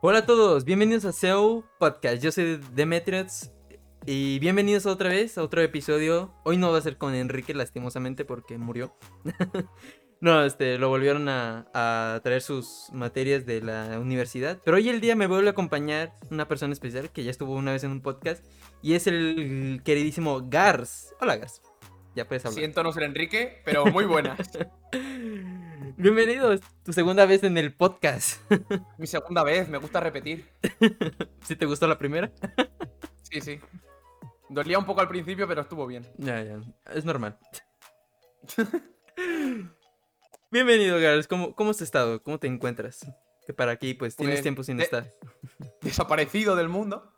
Hola a todos, bienvenidos a SEO Podcast. Yo soy Demetrius y bienvenidos otra vez a otro episodio. Hoy no va a ser con Enrique, lastimosamente, porque murió. no, este, lo volvieron a, a, traer sus materias de la universidad. Pero hoy el día me vuelve a acompañar una persona especial que ya estuvo una vez en un podcast y es el queridísimo Gars. Hola, Gars. Ya puedes hablar. Siento no ser Enrique, pero muy buenas. Bienvenido, tu segunda vez en el podcast. Mi segunda vez, me gusta repetir. ¿Sí te gustó la primera? Sí, sí. Dolía un poco al principio, pero estuvo bien. Ya, ya. Es normal. Bienvenido, Gars. ¿Cómo, ¿Cómo has estado? ¿Cómo te encuentras? Que para aquí, pues, tienes Pues, tiempo sin de- estar. Desaparecido del mundo.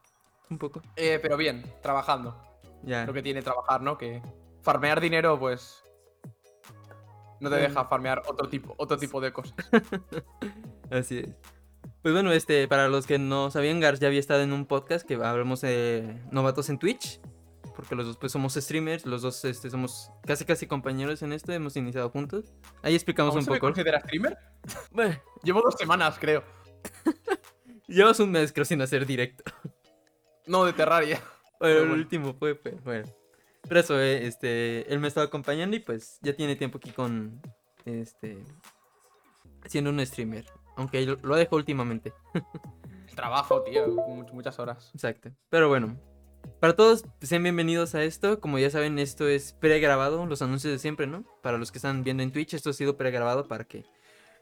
Un poco. Eh, pero bien, trabajando. Ya. Lo que tiene trabajar, ¿no? Que farmear dinero, pues. No te deja farmear otro tipo, otro tipo de cosas. Así es. Pues bueno, este, para los que no sabían, Gars ya había estado en un podcast que hablamos de novatos en Twitch. Porque los dos pues somos streamers, los dos este, somos casi casi compañeros en esto, hemos iniciado juntos. Ahí explicamos ¿Aún un se poco. considera streamer? Bueno, Llevo dos semanas, creo. llevas un mes creo sin hacer directo. No, de Terraria. Bueno, el último fue, pero bueno. Pero eso, eh, este, él me estaba acompañando y pues ya tiene tiempo aquí con, este, siendo un streamer. Aunque lo, lo ha dejado últimamente. El trabajo, tío. much- muchas horas. Exacto. Pero bueno, para todos, sean bienvenidos a esto. Como ya saben, esto es pregrabado, los anuncios de siempre, ¿no? Para los que están viendo en Twitch, esto ha sido pregrabado para que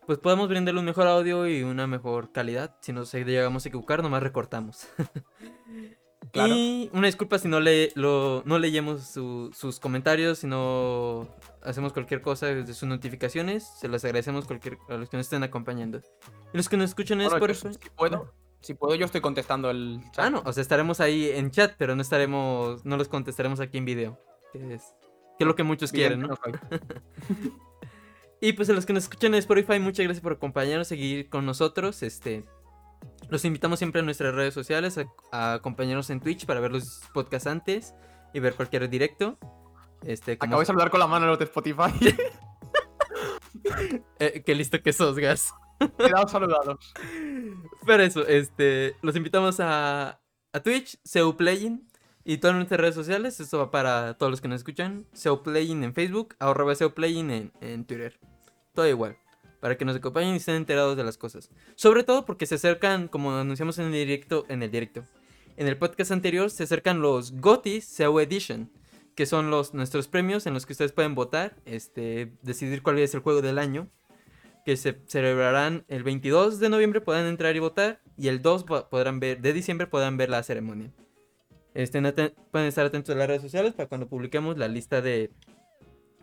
pues podamos brindarle un mejor audio y una mejor calidad. Si nos llegamos a equivocar, nomás recortamos. Claro. Y una disculpa si no, le, lo, no leemos su- sus comentarios, si no hacemos cualquier cosa de sus notificaciones. Se las agradecemos cualquier, a los que nos estén acompañando. Y los que nos escuchan en Bueno, yo, Spotify. si puedo, si puedo, yo estoy contestando el chat. Ah, no, o sea, estaremos ahí en chat, pero no estaremos, no los contestaremos aquí en video. Que es, que es lo que muchos quieren, ¿no? Soy. Y pues a los que nos escuchan en Spotify, muchas gracias por acompañarnos, seguir con nosotros. Este, los invitamos siempre a nuestras redes sociales, a, a acompañarnos en Twitch para ver los podcasts antes y ver cualquier directo. Este, como- Acabo de saludar con la mano los de Spotify. eh, qué listo que sos, Gas. Quedaos saludados. Pero eso, este, los invitamos a, a Twitch, SEO Playing y todas nuestras redes sociales. Esto va para todos los que nos escuchan. SEO Playing en Facebook, arroba SEO Playing en, en Twitter. Todo igual. Para que nos acompañen y estén enterados de las cosas. Sobre todo porque se acercan, como anunciamos en el directo, en el directo. En el podcast anterior se acercan los GOTYs SEO Edition. Que son los, nuestros premios en los que ustedes pueden votar. Este, decidir cuál es el juego del año que se celebrarán el 22 de noviembre, podrán entrar y votar, y el 2 po- podrán ver, de diciembre podrán ver la ceremonia. Aten- pueden estar atentos a las redes sociales para cuando publiquemos la lista de,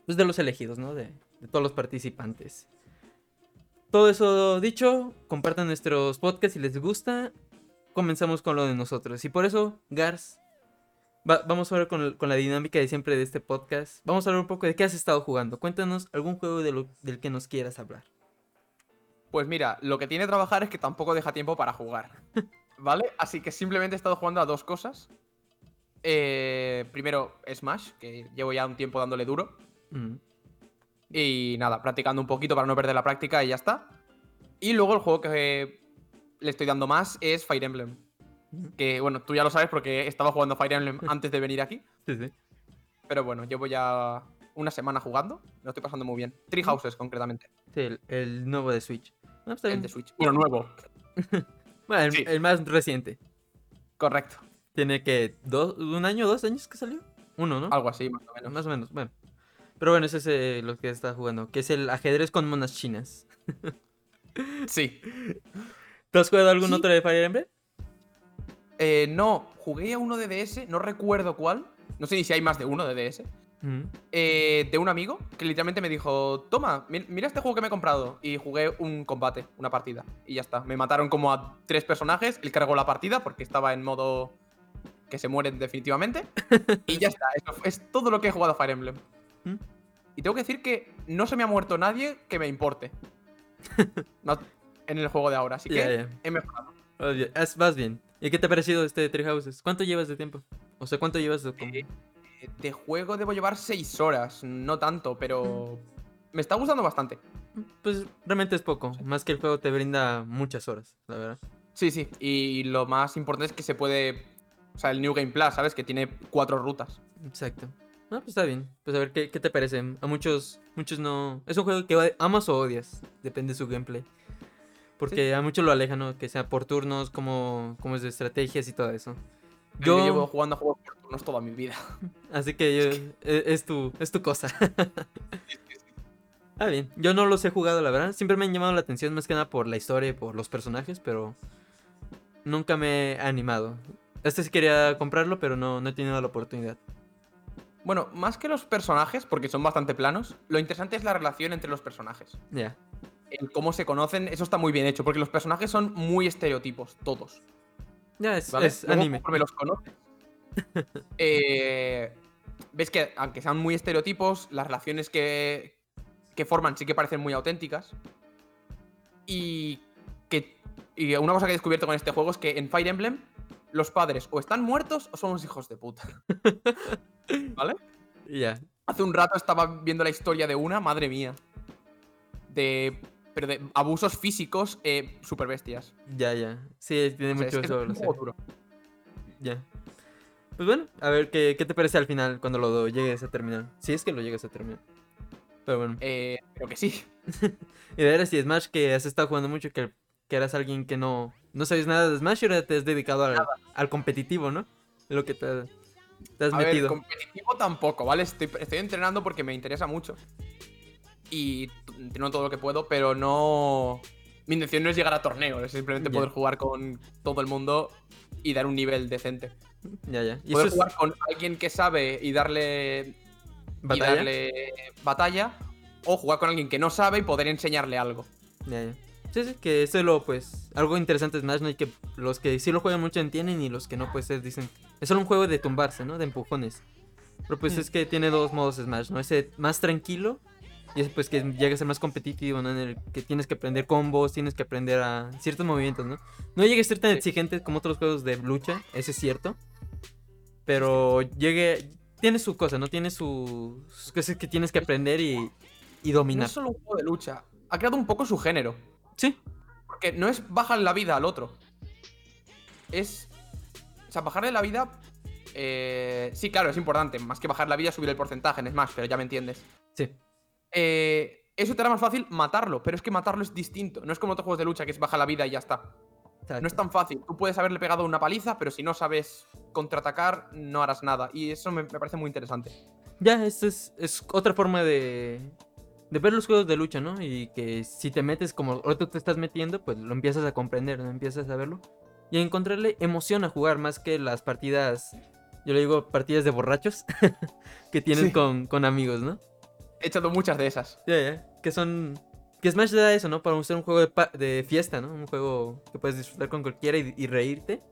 pues, de los elegidos, ¿no? De todos los participantes. Todo eso dicho, compartan nuestros podcasts si les gusta. Comenzamos con lo de nosotros. Y por eso, Gars, va- vamos a con, el- con la dinámica de siempre de este podcast. Vamos a hablar un poco de qué has estado jugando. Cuéntanos algún juego de lo- del que nos quieras hablar. Pues mira, lo que tiene trabajar es que tampoco deja tiempo para jugar. ¿Vale? Así que simplemente he estado jugando a dos cosas. Eh, primero, Smash, que llevo ya un tiempo dándole duro. Mm. Y nada, practicando un poquito para no perder la práctica y ya está. Y luego el juego que le estoy dando más es Fire Emblem. Que bueno, tú ya lo sabes porque estaba jugando Fire Emblem antes de venir aquí. Sí, sí. Pero bueno, llevo ya una semana jugando. Lo estoy pasando muy bien. Three Houses, concretamente. Sí, el, el nuevo de Switch. Está El de Switch. Bueno, nuevo. Bueno, el, Sí. el más reciente. Correcto. Tiene que dos, un año, dos años que salió. Uno, ¿no? Algo así, más o menos. Más o menos, bueno. Pero bueno, ese es eh, lo que está jugando, que es el ajedrez con monas chinas. Sí. ¿Tú has jugado algún Sí. otro de Fire Emblem? Eh, no, jugué a uno de DS, no recuerdo cuál. No sé ni si hay más de uno de DS. Mm. eh, de un amigo que literalmente me dijo: Toma, mi- mira este juego que me he comprado. Y jugué un combate, una partida. Y ya está. Me mataron como a tres personajes. Él cargó la partida porque estaba en modo que se mueren definitivamente. y ya está. Eso es todo lo que he jugado a Fire Emblem. Mm. Y tengo que decir que no se me ha muerto nadie que me importe. No- en el juego de ahora. Así que he mejorado. Bien, es- vas bien. ¿Y qué te ha parecido este Three Houses? ¿Cuánto llevas de tiempo? O sea, ¿cuánto llevas de como- Eh, De juego debo llevar seis horas. No tanto, pero. Me está gustando bastante. Pues realmente es poco. Más que el juego te brinda muchas horas, la verdad. Sí, sí. Y lo más importante es que se puede. O sea, el New Game Plus, ¿sabes? Que tiene cuatro rutas. Exacto. Ah, pues está bien. Pues a ver qué, qué te parece. A muchos, muchos no. Es un juego que amas o odias. Depende de su gameplay. Porque a muchos lo alejan, ¿no? Que sea por turnos, como, como es de estrategias y todo eso. Yo... llevo jugando a juegos por turnos toda mi vida. Así que, yo, e, es, tu, es tu cosa. ah, bien. Yo no los he jugado, la verdad. Siempre me han llamado la atención más que nada por la historia y por los personajes, pero nunca me he animado. Este sí quería comprarlo, pero no, no he tenido la oportunidad. Bueno, más que los personajes, porque son bastante planos, lo interesante es la relación entre los personajes. Ya. El cómo se conocen, eso está muy bien hecho, porque los personajes son muy estereotipos, todos. Ya, es, es anime. me los conoces. eh, Ves que, aunque sean muy estereotipos, las relaciones que, que forman sí que parecen muy auténticas. Y que. Y una cosa que he descubierto con este juego es que en Fire Emblem los padres o están muertos o son unos hijos de puta. ¿Vale? Ya. Hace un rato estaba viendo la historia de una, madre mía. De. Pero de abusos físicos eh, super bestias. Ya, ya. Sí, tiene mucho eso. Es Ya. Pues bueno, a ver ¿qué, ¿qué, te parece al final cuando lo llegues a terminar. Si es que lo llegues a terminar. Pero bueno. Eh, creo que sí. y de ver si Smash que has estado jugando mucho, que, que eras alguien que no, no sabes nada de Smash y ahora te has dedicado al, competitivo, ¿no? Lo que te, te has a metido. Ver, competitivo tampoco, ¿vale? Estoy, estoy entrenando porque me interesa mucho. Y entreno todo lo que puedo, pero no. Mi intención no es llegar a torneos, es simplemente poder jugar con todo el mundo y dar un nivel decente. Ya, ya. ¿Y poder jugar con alguien que sabe y darle. ¿Batalla? Y darle batalla. O jugar con alguien que no sabe y poder enseñarle algo. Ya, ya. Sí, sí, que eso es lo, pues, algo interesante es Smash, ¿no? Y que los que sí lo juegan mucho entienden y los que no, pues, dicen, es solo un juego de tumbarse, ¿no? De empujones. Pero pues mm. es que tiene dos modos Smash, ¿no? Ese más tranquilo y ese pues que llega a ser más competitivo, ¿no? En el que tienes que aprender combos, tienes que aprender a ciertos movimientos, ¿no? No llegue a ser tan exigente como otros juegos de lucha, ese es cierto. Pero llegue, tiene su cosa, ¿no? Tiene sus cosas que tienes que aprender y, y dominar. No es solo un juego de lucha, ha creado un poco su género. Sí. Porque no es bajar la vida al otro. Es. O sea, bajarle la vida. Eh, sí, claro, es importante. Más que bajar la vida, subir el porcentaje en Smash, pero ya me entiendes. Sí. Eh, eso te hará más fácil matarlo, pero es que matarlo es distinto. No es como otros juegos de lucha que es baja la vida y ya está. No es tan fácil. Tú puedes haberle pegado una paliza, pero si no sabes contraatacar, no harás nada. Y eso me, parece muy interesante. Ya, esto es, es otra forma de, de ver los juegos de lucha, ¿no? Y que si te metes como ahorita te estás metiendo, pues lo empiezas a comprender, ¿no? Empiezas a verlo. Y a encontrarle emoción a jugar más que las partidas, yo le digo partidas de borrachos que tienes con, con, amigos, ¿no? He echado muchas de esas. Ya, ya. Que son... Que Smash da eso, ¿no? Para ser un juego de, de, fiesta, ¿no? Un juego que puedes disfrutar con cualquiera y, y reírte.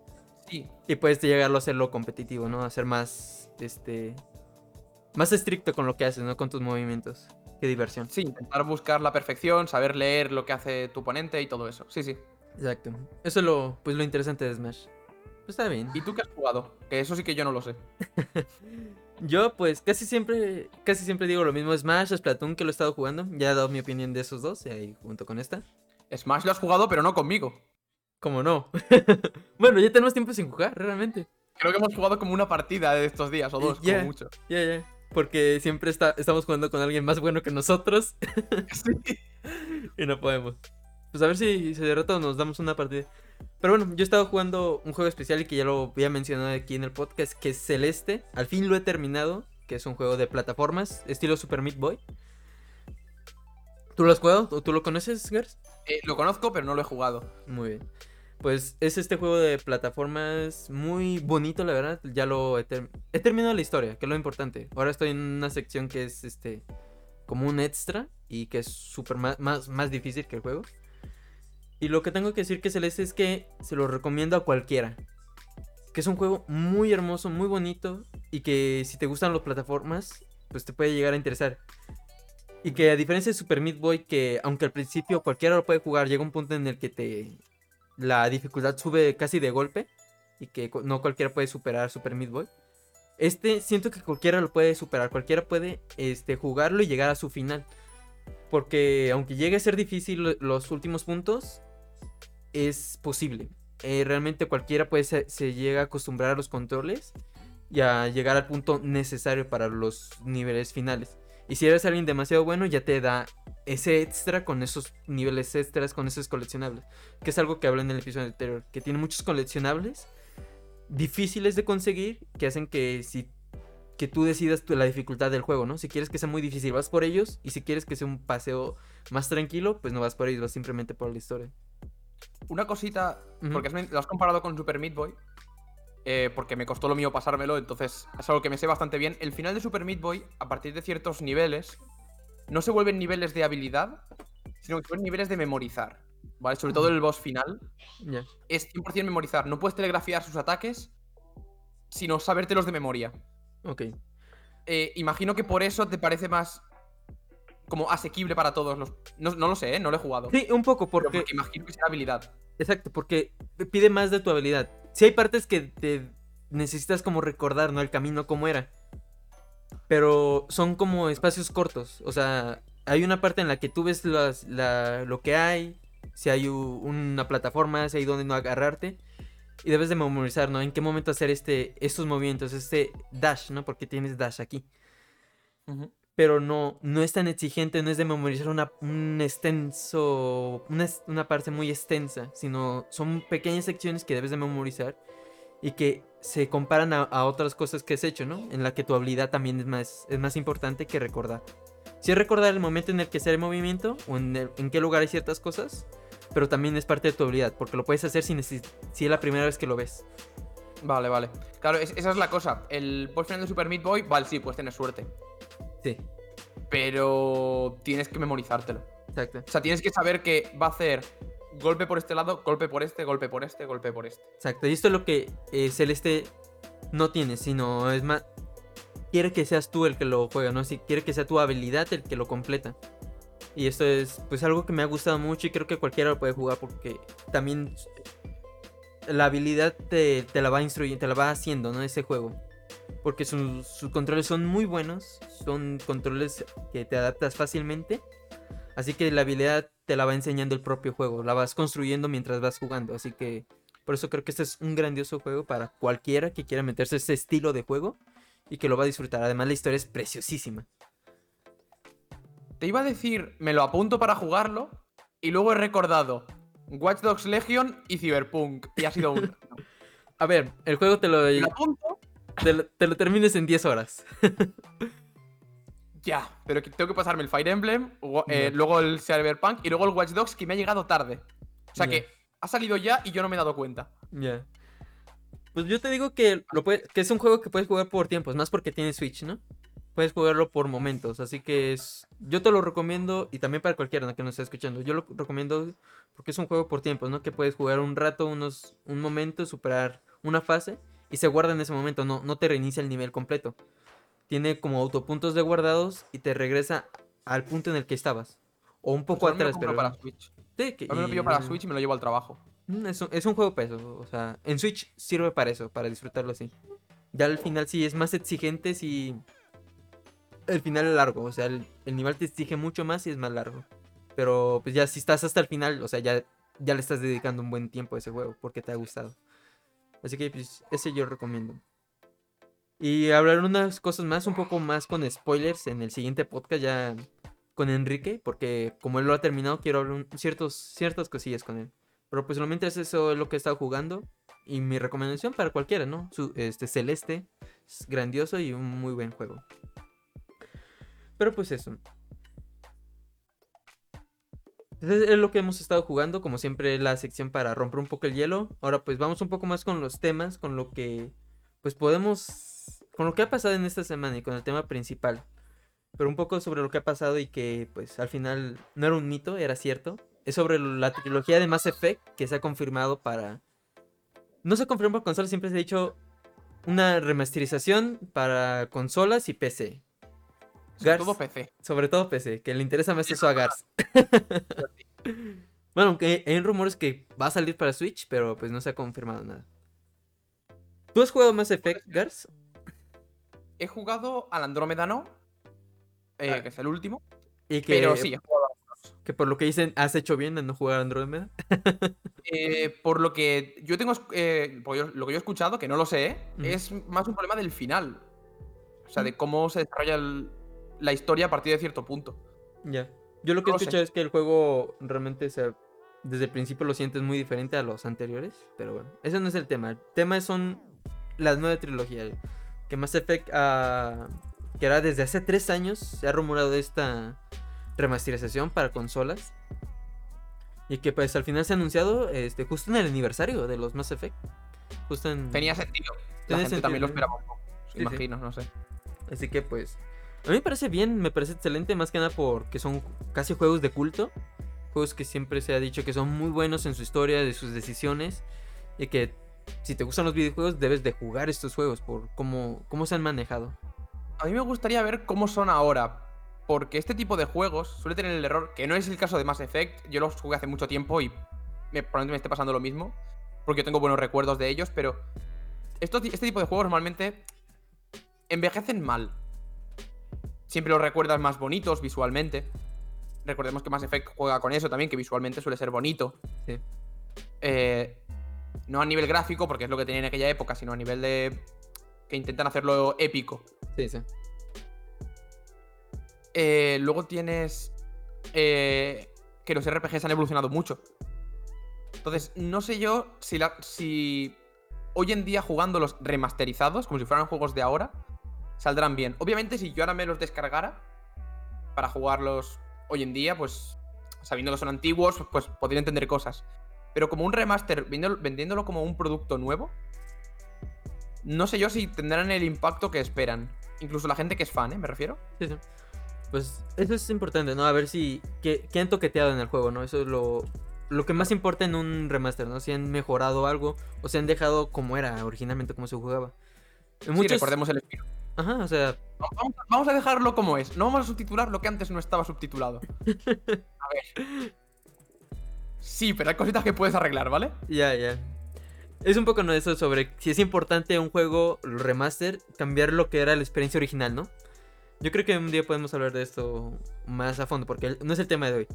Sí. Y puedes llegarlo a hacerlo competitivo, ¿no? A ser más, este... Más estricto con lo que haces, ¿no? Con tus movimientos. Qué diversión. Sí, intentar buscar la perfección, saber leer lo que hace tu oponente y todo eso. Sí, sí. Exacto. Eso es lo, pues, lo interesante de Smash. Pues está bien. ¿Y tú qué has jugado? Que eso sí que yo no lo sé. yo, pues, casi siempre, casi siempre digo lo mismo. Smash, Splatoon, que lo he estado jugando. Ya he dado mi opinión de esos dos, y ahí junto con esta. Smash lo has jugado, pero no conmigo. ¿Cómo no? bueno, ya tenemos tiempo sin jugar, realmente. Creo que hemos jugado como una partida de estos días o dos, como mucho. Ya, ya porque siempre está, estamos jugando con alguien más bueno que nosotros. y no podemos. Pues a ver si se derrota o nos damos una partida. Pero bueno, yo he estado jugando un juego especial y que ya lo voy a mencionar aquí en el podcast, que es Celeste. Al fin lo he terminado, que es un juego de plataformas, estilo Super Meat Boy. ¿Tú lo has jugado o tú lo conoces, Gers? Eh, lo conozco, pero no lo he jugado. Muy bien. Pues es este juego de plataformas muy bonito, la verdad. Ya lo he, terminado la historia, que es lo importante. Ahora estoy en una sección que es este como un extra y que es súper más, más, difícil que el juego. Y lo que tengo que decir que Celeste es que se lo recomiendo a cualquiera. Que es un juego muy hermoso, muy bonito y que si te gustan las plataformas, pues te puede llegar a interesar. Y que a diferencia de Super Meat Boy, que aunque al principio cualquiera lo puede jugar, llega un punto en el que te la dificultad sube casi de golpe y que no cualquiera puede superar Super Meat Boy. Este siento que cualquiera lo puede superar, cualquiera puede este, jugarlo y llegar a su final. Porque aunque llegue a ser difícil los últimos puntos, es posible. eh, realmente cualquiera puede se, se llega a acostumbrar a los controles y a llegar al punto necesario para los niveles finales. Y si eres alguien demasiado bueno, ya te da ese extra con esos niveles extras, con esos coleccionables. Que es algo que hablé en el episodio anterior. Que tiene muchos coleccionables difíciles de conseguir que hacen que si que tú decidas tu- la dificultad del juego, ¿no? Si quieres que sea muy difícil, vas por ellos. Y si quieres que sea un paseo más tranquilo, pues no vas por ellos, vas simplemente por la historia. Una cosita, porque has lo has comparado con Super Meat Boy. Eh, porque me costó lo mío pasármelo, entonces es algo que me sé bastante bien. El final de Super Meat Boy, a partir de ciertos niveles, no se vuelven niveles de habilidad, sino que son niveles de memorizar. ¿Vale? Sobre todo el boss final Ya. es 100% memorizar. No puedes telegrafiar sus ataques, sino sabértelos de memoria. Ok. Eh, imagino que por eso te parece más como asequible para todos los. No, no lo sé, ¿eh? no lo he jugado. Sí, un poco, porque imagino que será habilidad. Exacto, porque pide más de tu habilidad. Si hay partes que te necesitas como recordar, ¿no? El camino como era. Pero son como espacios cortos. O sea, hay una parte en la que tú ves lo que hay. Si hay una plataforma, si hay donde no agarrarte. Y debes de memorizar, ¿no? En qué momento hacer este, estos movimientos, este dash, ¿no? Porque tienes dash aquí. Pero no, no es tan exigente, no es de memorizar una, un extenso, una, una parte muy extensa, sino son pequeñas secciones que debes de memorizar y que se comparan a, a otras cosas que has hecho, ¿no? En la que tu habilidad también es más, es más importante que recordar. Si es recordar el momento en el que sale el movimiento o en, el- en qué lugar hay ciertas cosas, pero también es parte de tu habilidad, porque lo puedes hacer si, si es la primera vez que lo ves. Vale, vale. Claro, es- esa es la cosa. El final de Super Meat Boy, vale, sí, puedes tener suerte. Sí, Pero tienes que memorizártelo. exacto. O sea, tienes que saber que va a hacer golpe por este lado, golpe por este, golpe por este, golpe por este. Exacto, y esto es lo que eh, Celeste no tiene, sino es más... Quiere que seas tú el que lo juega, ¿no? Si quiere que sea tu habilidad el que lo completa. Y esto es pues algo que me ha gustado mucho y creo que cualquiera lo puede jugar porque también la habilidad te, te la va instruyendo, te la va haciendo, ¿no? Ese juego. Porque sus, sus controles son muy buenos, son controles que te adaptas fácilmente. Así que la habilidad te la va enseñando el propio juego, la vas construyendo mientras vas jugando. Así que por eso creo que este es un grandioso juego para cualquiera que quiera meterse a ese estilo de juego y que lo va a disfrutar. Además la historia es preciosísima. Te iba a decir, me lo apunto para jugarlo y luego he recordado Watch Dogs Legion y Cyberpunk. Y ha sido un... A ver, el juego te lo, lo apunto, te lo, te lo termines en 10 horas. ya. Pero tengo que pasarme el Fire Emblem, eh, luego el Cyberpunk y luego el Watch Dogs que me ha llegado tarde. O sea que ha salido ya y yo no me he dado cuenta. Ya. Pues yo te digo que, lo puede- que es un juego que puedes jugar por tiempos, más porque tiene Switch, ¿no? Puedes jugarlo por momentos, así que es... Yo te lo recomiendo y también para cualquiera que nos esté escuchando. Yo lo recomiendo porque es un juego por tiempos, ¿no? Que puedes jugar un rato, unos, un momento, superar una fase y se guarda en ese momento, no, no te reinicia el nivel completo. Tiene como autopuntos de guardados y te regresa al punto en el que estabas. O un poco Pues me lo atrás, pero... para Switch. Sí, que- me lo pillo para Switch y me lo llevo al trabajo. Mm, Es un, es un juego para eso, o sea, en Switch sirve para eso, para disfrutarlo así. Ya al final sí es más exigente si el final es largo, o sea, el, el nivel te exige mucho más y es más largo. Pero pues ya si estás hasta el final, o sea, ya, ya le estás dedicando un buen tiempo a ese juego porque te ha gustado. Así que pues ese yo recomiendo. Y hablar unas cosas más, un poco más con spoilers en el siguiente podcast ya con Enrique, porque como él lo ha terminado, quiero hablar ciertas cosillas con él. Pero pues lo mientras eso es lo que he estado jugando. Y mi recomendación para cualquiera, ¿no? Este Celeste es grandioso y un muy buen juego. Pero pues eso. Entonces es lo que hemos estado jugando, como siempre la sección para romper un poco el hielo. Ahora pues vamos un poco más con los temas, con lo que pues podemos, con lo que ha pasado en esta semana y con el tema principal. Pero un poco sobre lo que ha pasado y que pues al final no era un mito, era cierto. Es sobre la trilogía de Mass Effect que se ha confirmado para... No se confirmó para consolas, siempre se ha dicho una remasterización para consolas y PC. Sobre Gars. todo PC. Sobre todo PC, que le interesa más eso a Gars. bueno, aunque hay rumores que va a salir para Switch, pero pues no se ha confirmado nada. ¿Tú has jugado Mass Effect, Gars? He jugado al Andrómeda no, eh, Ah. que es el último. Y que Pero sí, he jugado a. Que por lo que dicen, has hecho bien en no jugar Andrómeda. Eh, por lo que yo tengo. eh, lo que yo he escuchado, que no lo sé, es más un problema del final. O sea, de Mm. cómo se desarrolla el- la historia a partir de cierto punto. Ya. Yo lo que he No escuchado es que el juego realmente se, desde el principio lo sientes muy diferente a los anteriores. Pero bueno, ese no es el tema. El tema son las nueve trilogías. Que Mass Effect, ah, que era desde hace tres años, se ha rumorado esta remasterización para consolas. Y que pues al final se ha anunciado este, justo en el aniversario de los Mass Effect. Justo en... Tenía sentido. La Tenía gente también sentido, lo esperaba un poco. Sí, sí. imagino, no sé. Así que pues. A mí me parece bien, me parece excelente, más que nada porque son casi juegos de culto. Juegos que siempre se ha dicho que son muy buenos en su historia, de sus decisiones. Y que si te gustan los videojuegos, debes de jugar estos juegos por cómo, cómo se han manejado. A mí me gustaría ver cómo son ahora. Porque este tipo de juegos suele tener el error, que no es el caso de Mass Effect. Yo los jugué hace mucho tiempo y me, probablemente me esté pasando lo mismo. Porque tengo buenos recuerdos de ellos, pero estos ti- este tipo de juegos normalmente envejecen mal. Siempre los recuerdas más bonitos visualmente. Recordemos que Mass Effect juega con eso también, que visualmente suele ser bonito. Sí. Eh, no a nivel gráfico, porque es lo que tenía en aquella época, sino a nivel de que intentan hacerlo épico. Sí, sí. Eh, luego tienes eh, que los RPGs han evolucionado mucho. Entonces, no sé yo si, la- si hoy en día jugando los remasterizados, como si fueran juegos de ahora, saldrán bien. Obviamente, si yo ahora me los descargara para jugarlos hoy en día, pues sabiendo que son antiguos, pues podría entender cosas. Pero como un remaster, vendiéndolo, como un producto nuevo, no sé yo si tendrán el impacto que esperan. Incluso la gente que es fan, ¿eh? Me refiero. sí, sí. Pues eso es importante, ¿no? A ver si. ¿Qué, qué han toqueteado en el juego, no? Eso es lo. Lo que más importa en un remaster, ¿no? Si han mejorado algo o si han dejado como era originalmente, como se jugaba. En Sí, muchos- recordemos el estilo. Ajá, o sea, Vamos a, vamos a dejarlo como es. No vamos a subtitular lo que antes no estaba subtitulado. A ver. Sí, pero hay cositas que puedes arreglar, ¿vale? Ya, ya. Es un poco no eso sobre si es importante un juego remaster cambiar lo que era la experiencia original, ¿no? Yo creo que un día podemos hablar de esto más a fondo porque no es el tema de hoy.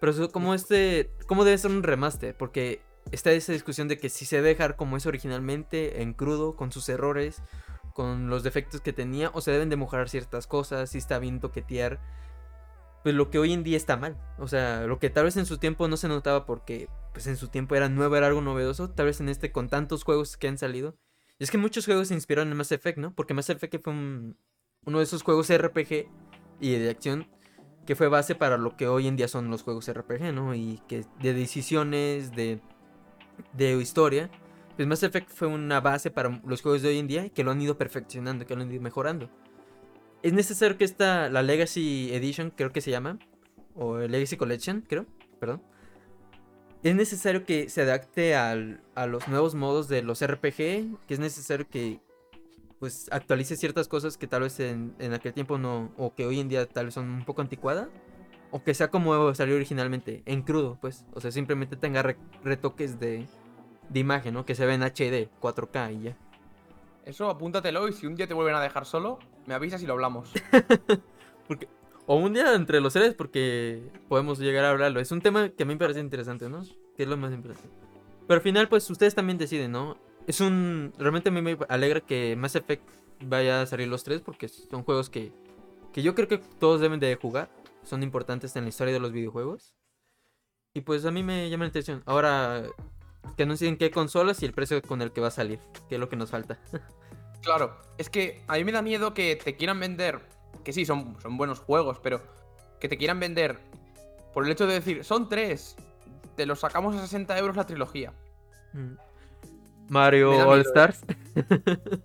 Pero como este, cómo debe ser un remaster, porque está esa discusión de que si se debe dejar como es originalmente en crudo con sus errores, con los defectos que tenía o se deben de mejorar ciertas cosas, si está bien toquetear pues lo que hoy en día está mal. O sea, lo que tal vez en su tiempo no se notaba porque pues en su tiempo era nuevo, era algo novedoso, tal vez en este con tantos juegos que han salido. Y es que muchos juegos se inspiraron en Mass Effect, ¿no? Porque Mass Effect fue un- uno de esos juegos RPG y de acción que fue base para lo que hoy en día son los juegos RPG, ¿no? Y que de decisiones, de, de historia. Pues Mass Effect fue una base para los juegos de hoy en día que lo han ido perfeccionando, que lo han ido mejorando. Es necesario que esta, la Legacy Edition, creo que se llama, o Legacy Collection, creo, perdón. Es necesario que se adapte al- a los nuevos modos de los RPG, que es necesario que pues actualice ciertas cosas que tal vez en, en aquel tiempo no, o que hoy en día tal vez son un poco anticuadas, o que sea como salió originalmente, en crudo, pues, o sea, simplemente tenga re- retoques de, de imagen, ¿no? Que se ve en HD, 4K y ya. Eso apúntatelo y si un día te vuelven a dejar solo, me avisas y lo hablamos. Porque, o un día entre los seres, porque podemos llegar a hablarlo. Es un tema que a mí me parece interesante, ¿no? Que es lo más importante. Pero al final, pues ustedes también deciden, ¿no? Es un. Realmente a mí me alegra que Mass Effect vaya a salir los tres, porque son juegos que, que yo creo que todos deben de jugar. Son importantes en la historia de los videojuegos. Y pues a mí me llama la atención. Ahora, que anuncien qué consolas y el precio con el que va a salir, que es lo que nos falta. Claro, es que a mí me da miedo que te quieran vender, que sí, son, son buenos juegos, pero que te quieran vender por el hecho de decir, son tres, te los sacamos a 60 euros la trilogía. Mm. Mario All miedo. Stars.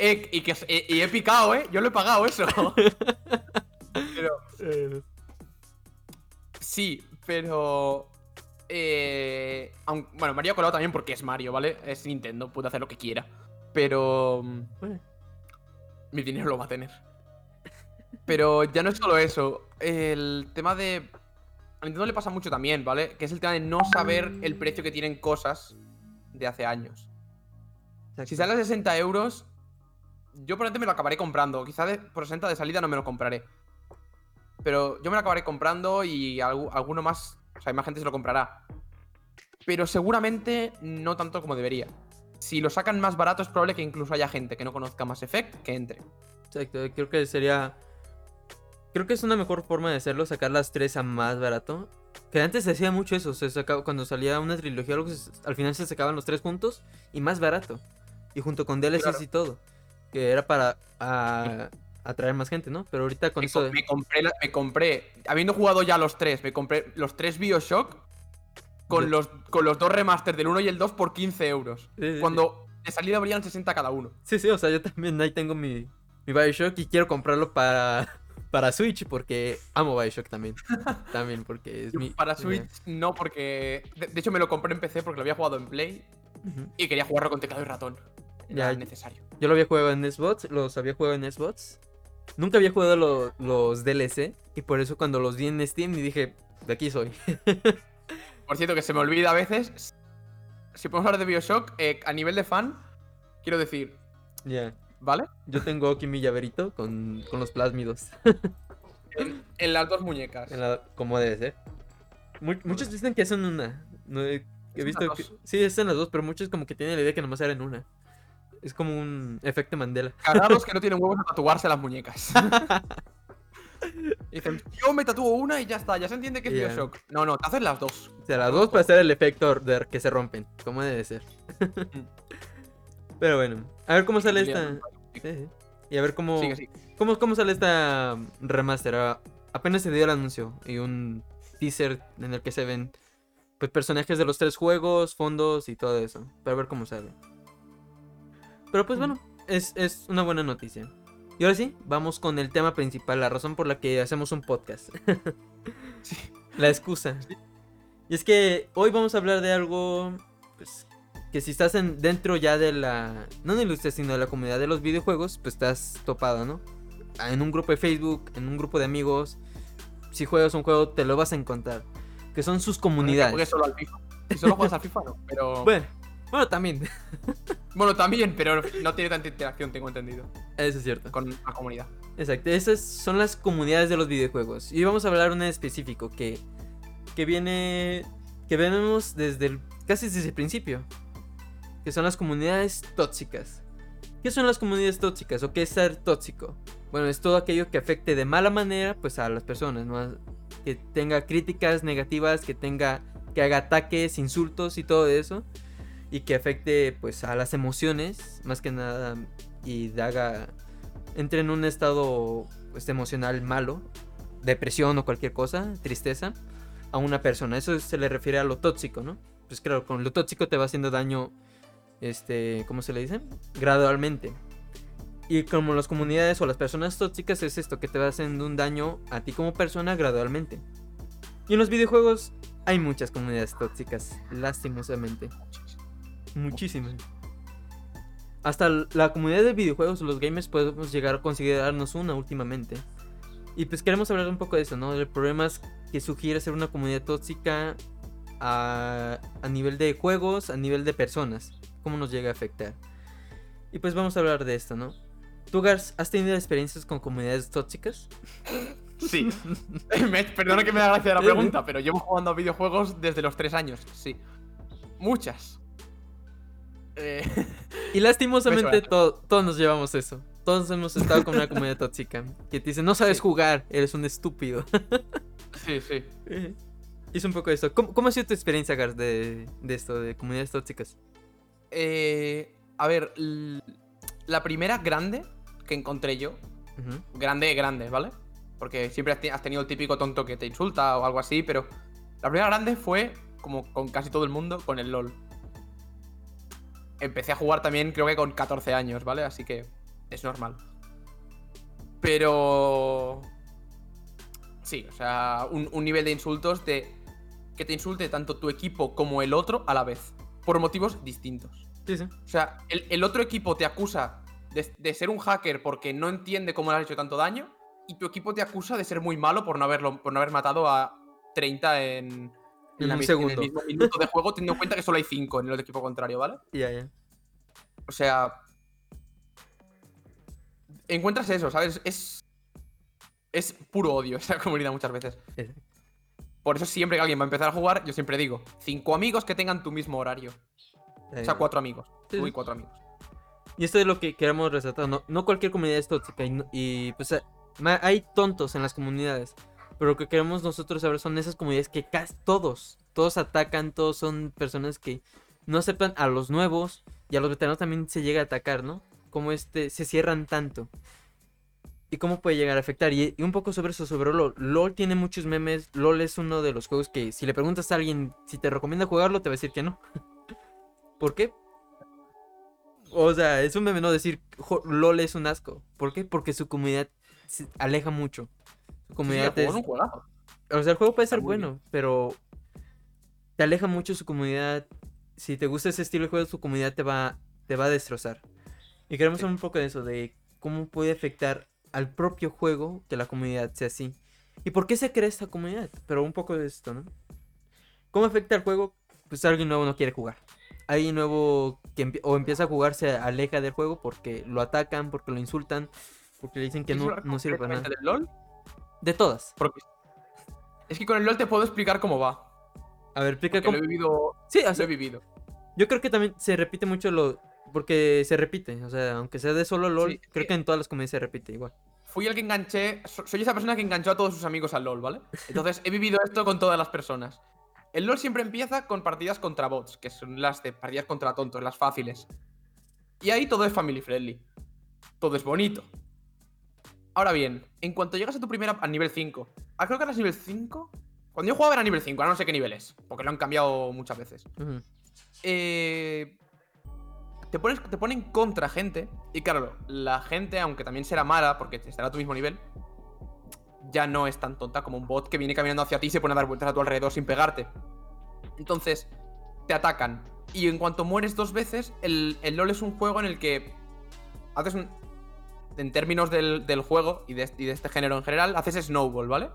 Eh, y, que, eh, y he picado, ¿eh? Yo lo he pagado eso. pero Eh, sí, pero... Eh, bueno, Mario colado también porque es Mario, ¿vale? Es Nintendo, puede hacer lo que quiera. Pero... mi dinero lo va a tener. Pero ya no es solo eso. El tema de. A Nintendo le pasa mucho también, ¿vale? Que es el tema de no saber el precio que tienen cosas de hace años. Si sale a 60 euros, yo probablemente me lo acabaré comprando. Quizá de, por 60 de salida no me lo compraré. pero yo me lo acabaré comprando y algu- alguno más, o sea, más gente se lo comprará. Pero seguramente no tanto como debería. Si lo sacan más barato es probable que incluso haya gente que no conozca Mass Effect que entre. Exacto, creo que sería. Creo que es una mejor forma de hacerlo, sacar las tres a más barato. Que antes se hacía mucho eso, se sacaba, cuando salía una trilogía algo, al final se sacaban los tres juntos y más barato. Y junto con DLCs Claro. y todo. Que era para a- atraer más gente, ¿no? Pero ahorita con Me, eso de- me compré, la- me compré, habiendo jugado ya los tres, me compré los tres Bioshock con, los, con los dos remasters del 1 y el 2 por 15 euros. Sí, sí, sí. Cuando de salida valían 60 cada uno. Sí, sí, o sea, yo también ahí tengo mi, mi Bioshock y quiero comprarlo para, para Switch porque amo Bioshock también. también porque es mi... Para Switch no, porque... De, de hecho me lo compré en PC porque lo había jugado en Play y quería jugarlo con teclado y ratón. Era Ya. necesario. Yo lo había jugado en Xbox, los había jugado en Xbox. Nunca había jugado lo- los DLC y por eso cuando los vi en Steam y dije, de aquí soy. Por cierto, que se me olvida a veces. Si podemos hablar de Bioshock, eh, a nivel de fan, quiero decir, Ya. ¿vale? Yo tengo aquí mi llaverito con, con los plásmidos. En, en las dos muñecas. en la- como debe ser. Mu- muchos dicen que es en una. No he, he visto que. Sí, es en las dos, pero muchos como que tienen la idea que nomás era en una. Es como un efecto Mandela. Cagados que no tienen huevos a tatuarse las muñecas. Dicen, yo me tatúo una y ya está, ya se entiende que es. Bioshock. No, no, te hacen las dos. O sea, las dos para hacer el efecto de que se rompen, como debe ser. Pero bueno, a ver cómo sale esta. Sí, sí. Y a ver cómo, Sigue, sigue. cómo, cómo sale esta remaster. Ah, Apenas se dio el anuncio y un teaser en el que se ven pues personajes de los tres juegos, fondos y todo eso. Para ver cómo sale. Pero pues bueno, es, es una buena noticia. Y ahora sí, vamos con el tema principal, la razón por la que hacemos un podcast. Sí. La excusa. Y es que hoy vamos a hablar de algo pues, que si estás en, dentro ya de la, no de la industria, sino de la comunidad de los videojuegos, pues estás topado, ¿no? En un grupo de Facebook, en un grupo de amigos, si juegas un juego te lo vas a encontrar. Que son sus comunidades. solo al FIFA. Si solo juegas al FIFA, no. Pero. Bueno, bueno, también, Bueno, también, pero no tiene tanta interacción, tengo entendido, eso es cierto. con la comunidad. Exacto, esas son las comunidades de los videojuegos. Y vamos a hablar una en específico que, que viene, que vemos desde el, casi desde el principio. Que son las comunidades tóxicas. ¿Qué son las comunidades tóxicas o qué es ser tóxico? Bueno, es todo aquello que afecte de mala manera pues a las personas, ¿no? Que tenga críticas negativas, que tenga que haga ataques, insultos y todo eso y que afecte pues a las emociones, más que nada y haga entre en un estado pues, emocional malo, depresión o cualquier cosa, tristeza, a una persona. Eso se le refiere a lo tóxico, ¿no? Pues claro, con lo tóxico te va haciendo daño, este, ¿cómo se le dice? Gradualmente. Y como las comunidades o las personas tóxicas es esto, que te va haciendo un daño a ti como persona gradualmente. Y en los videojuegos hay muchas comunidades tóxicas, lastimosamente. Muchísimas. Hasta la comunidad de videojuegos, los gamers, podemos llegar a considerarnos una últimamente. Y pues queremos hablar un poco de eso, ¿no? De problemas que sugiere ser una comunidad tóxica a, a nivel de juegos, a nivel de personas. Cómo nos llega a afectar. Y pues vamos a hablar de esto, ¿no? ¿Tú, Gars, has tenido experiencias con comunidades tóxicas? Sí. Me- perdona que me da gracia la pregunta, pero llevo jugando a videojuegos desde los tres años, sí. Muchas. Eh, Y lastimosamente to- todos nos llevamos eso. Todos hemos estado con una comunidad tóxica que te dice, no sabes Sí. jugar, eres un estúpido. sí, sí. Es un poco eso. ¿Cómo, cómo ha sido tu experiencia, Gars, de, de esto, de comunidades tóxicas? Eh, a ver, la primera grande que encontré yo, grande, grande, ¿vale? Porque siempre has te- has tenido el típico tonto que te insulta o algo así, pero la primera grande fue, como con casi todo el mundo, con el LOL. Empecé a jugar también, creo que con 14 años, ¿vale? Así que es normal. Pero... Sí, o sea, un, un nivel de insultos de que te insulte tanto tu equipo como el otro a la vez, por motivos distintos. Sí, sí. O sea, el, el otro equipo te acusa de, de ser un hacker porque no entiende cómo le has hecho tanto daño. Y tu equipo te acusa de ser muy malo por no, haberlo, por no haber matado a 30 en, En la un el mismo minuto de juego, teniendo en cuenta que solo hay 5 en el equipo contrario, ¿vale? Ya, ya. O sea. Encuentras eso, ¿sabes? Es. es puro odio esa comunidad muchas veces. Por eso siempre que alguien va a empezar a jugar, yo siempre digo, cinco amigos que tengan tu mismo horario. O sea, cuatro amigos. Tú y cuatro amigos. Y esto es lo que queremos resaltar, no, no cualquier comunidad es tóxica y, y, pues eh, hay tontos en las comunidades, pero lo que queremos nosotros saber son esas comunidades que casi todos, todos atacan, todos son personas que no aceptan a los nuevos y a los veteranos también se llega a atacar, ¿no? Como este, se cierran tanto. ¿Y cómo puede llegar a afectar? Y, un poco sobre eso, sobre LOL. LOL tiene muchos memes. LOL es uno de los juegos que si le preguntas a alguien si te recomienda jugarlo, te va a decir que no. ¿Por qué? O sea, es un meme no decir "Jo- LOL es un asco. ¿Por qué? Porque su comunidad se aleja mucho. Su sí, el comunidad es... un. O sea, el juego puede Está ser bueno, pero te aleja mucho su comunidad. Si te gusta ese estilo de juego, su comunidad te va, te va a destrozar. Y queremos Sí. hablar un poco de eso, de cómo puede afectar al propio juego que la comunidad sea así. ¿Y por qué se crea esta comunidad? Pero un poco de esto, ¿no? ¿Cómo afecta al juego? Pues alguien nuevo no quiere jugar. Alguien nuevo que empie- o empieza a jugar se aleja del juego porque lo atacan, porque lo insultan, porque le dicen que ¿Quieres no, no sirve para nada. LOL? De todas. Porque... Es que con el LOL te puedo explicar cómo va. A ver, explica cómo... lo he vivido. Sí, o Lo sea, he vivido. Yo creo que también se repite mucho lo. Porque se repite. O sea, aunque sea de solo LOL, Sí, creo que en todas las comunidades se repite igual. Fui el que enganché. so- Soy esa persona que enganchó a todos sus amigos al LOL, ¿vale? Entonces he vivido esto con todas las personas. El LOL siempre empieza con partidas contra bots, que son las de partidas contra tontos, las fáciles. Y ahí todo es family friendly. Todo es bonito. Ahora bien, en cuanto llegas a tu primera. a nivel 5. Ah, creo que eras nivel 5. Cuando yo jugaba era nivel 5, ahora no sé qué nivel es. Porque lo han cambiado muchas veces. Eh, te, pones, te ponen contra gente. Y claro, la gente, aunque también será mala, porque estará a tu mismo nivel, ya no es tan tonta como un bot que viene caminando hacia ti y se pone a dar vueltas a tu alrededor sin pegarte. Entonces, te atacan. Y en cuanto mueres dos veces, el, el LOL es un juego en el que haces un. En términos del, del juego y de, y de este género en general, haces snowball, ¿vale?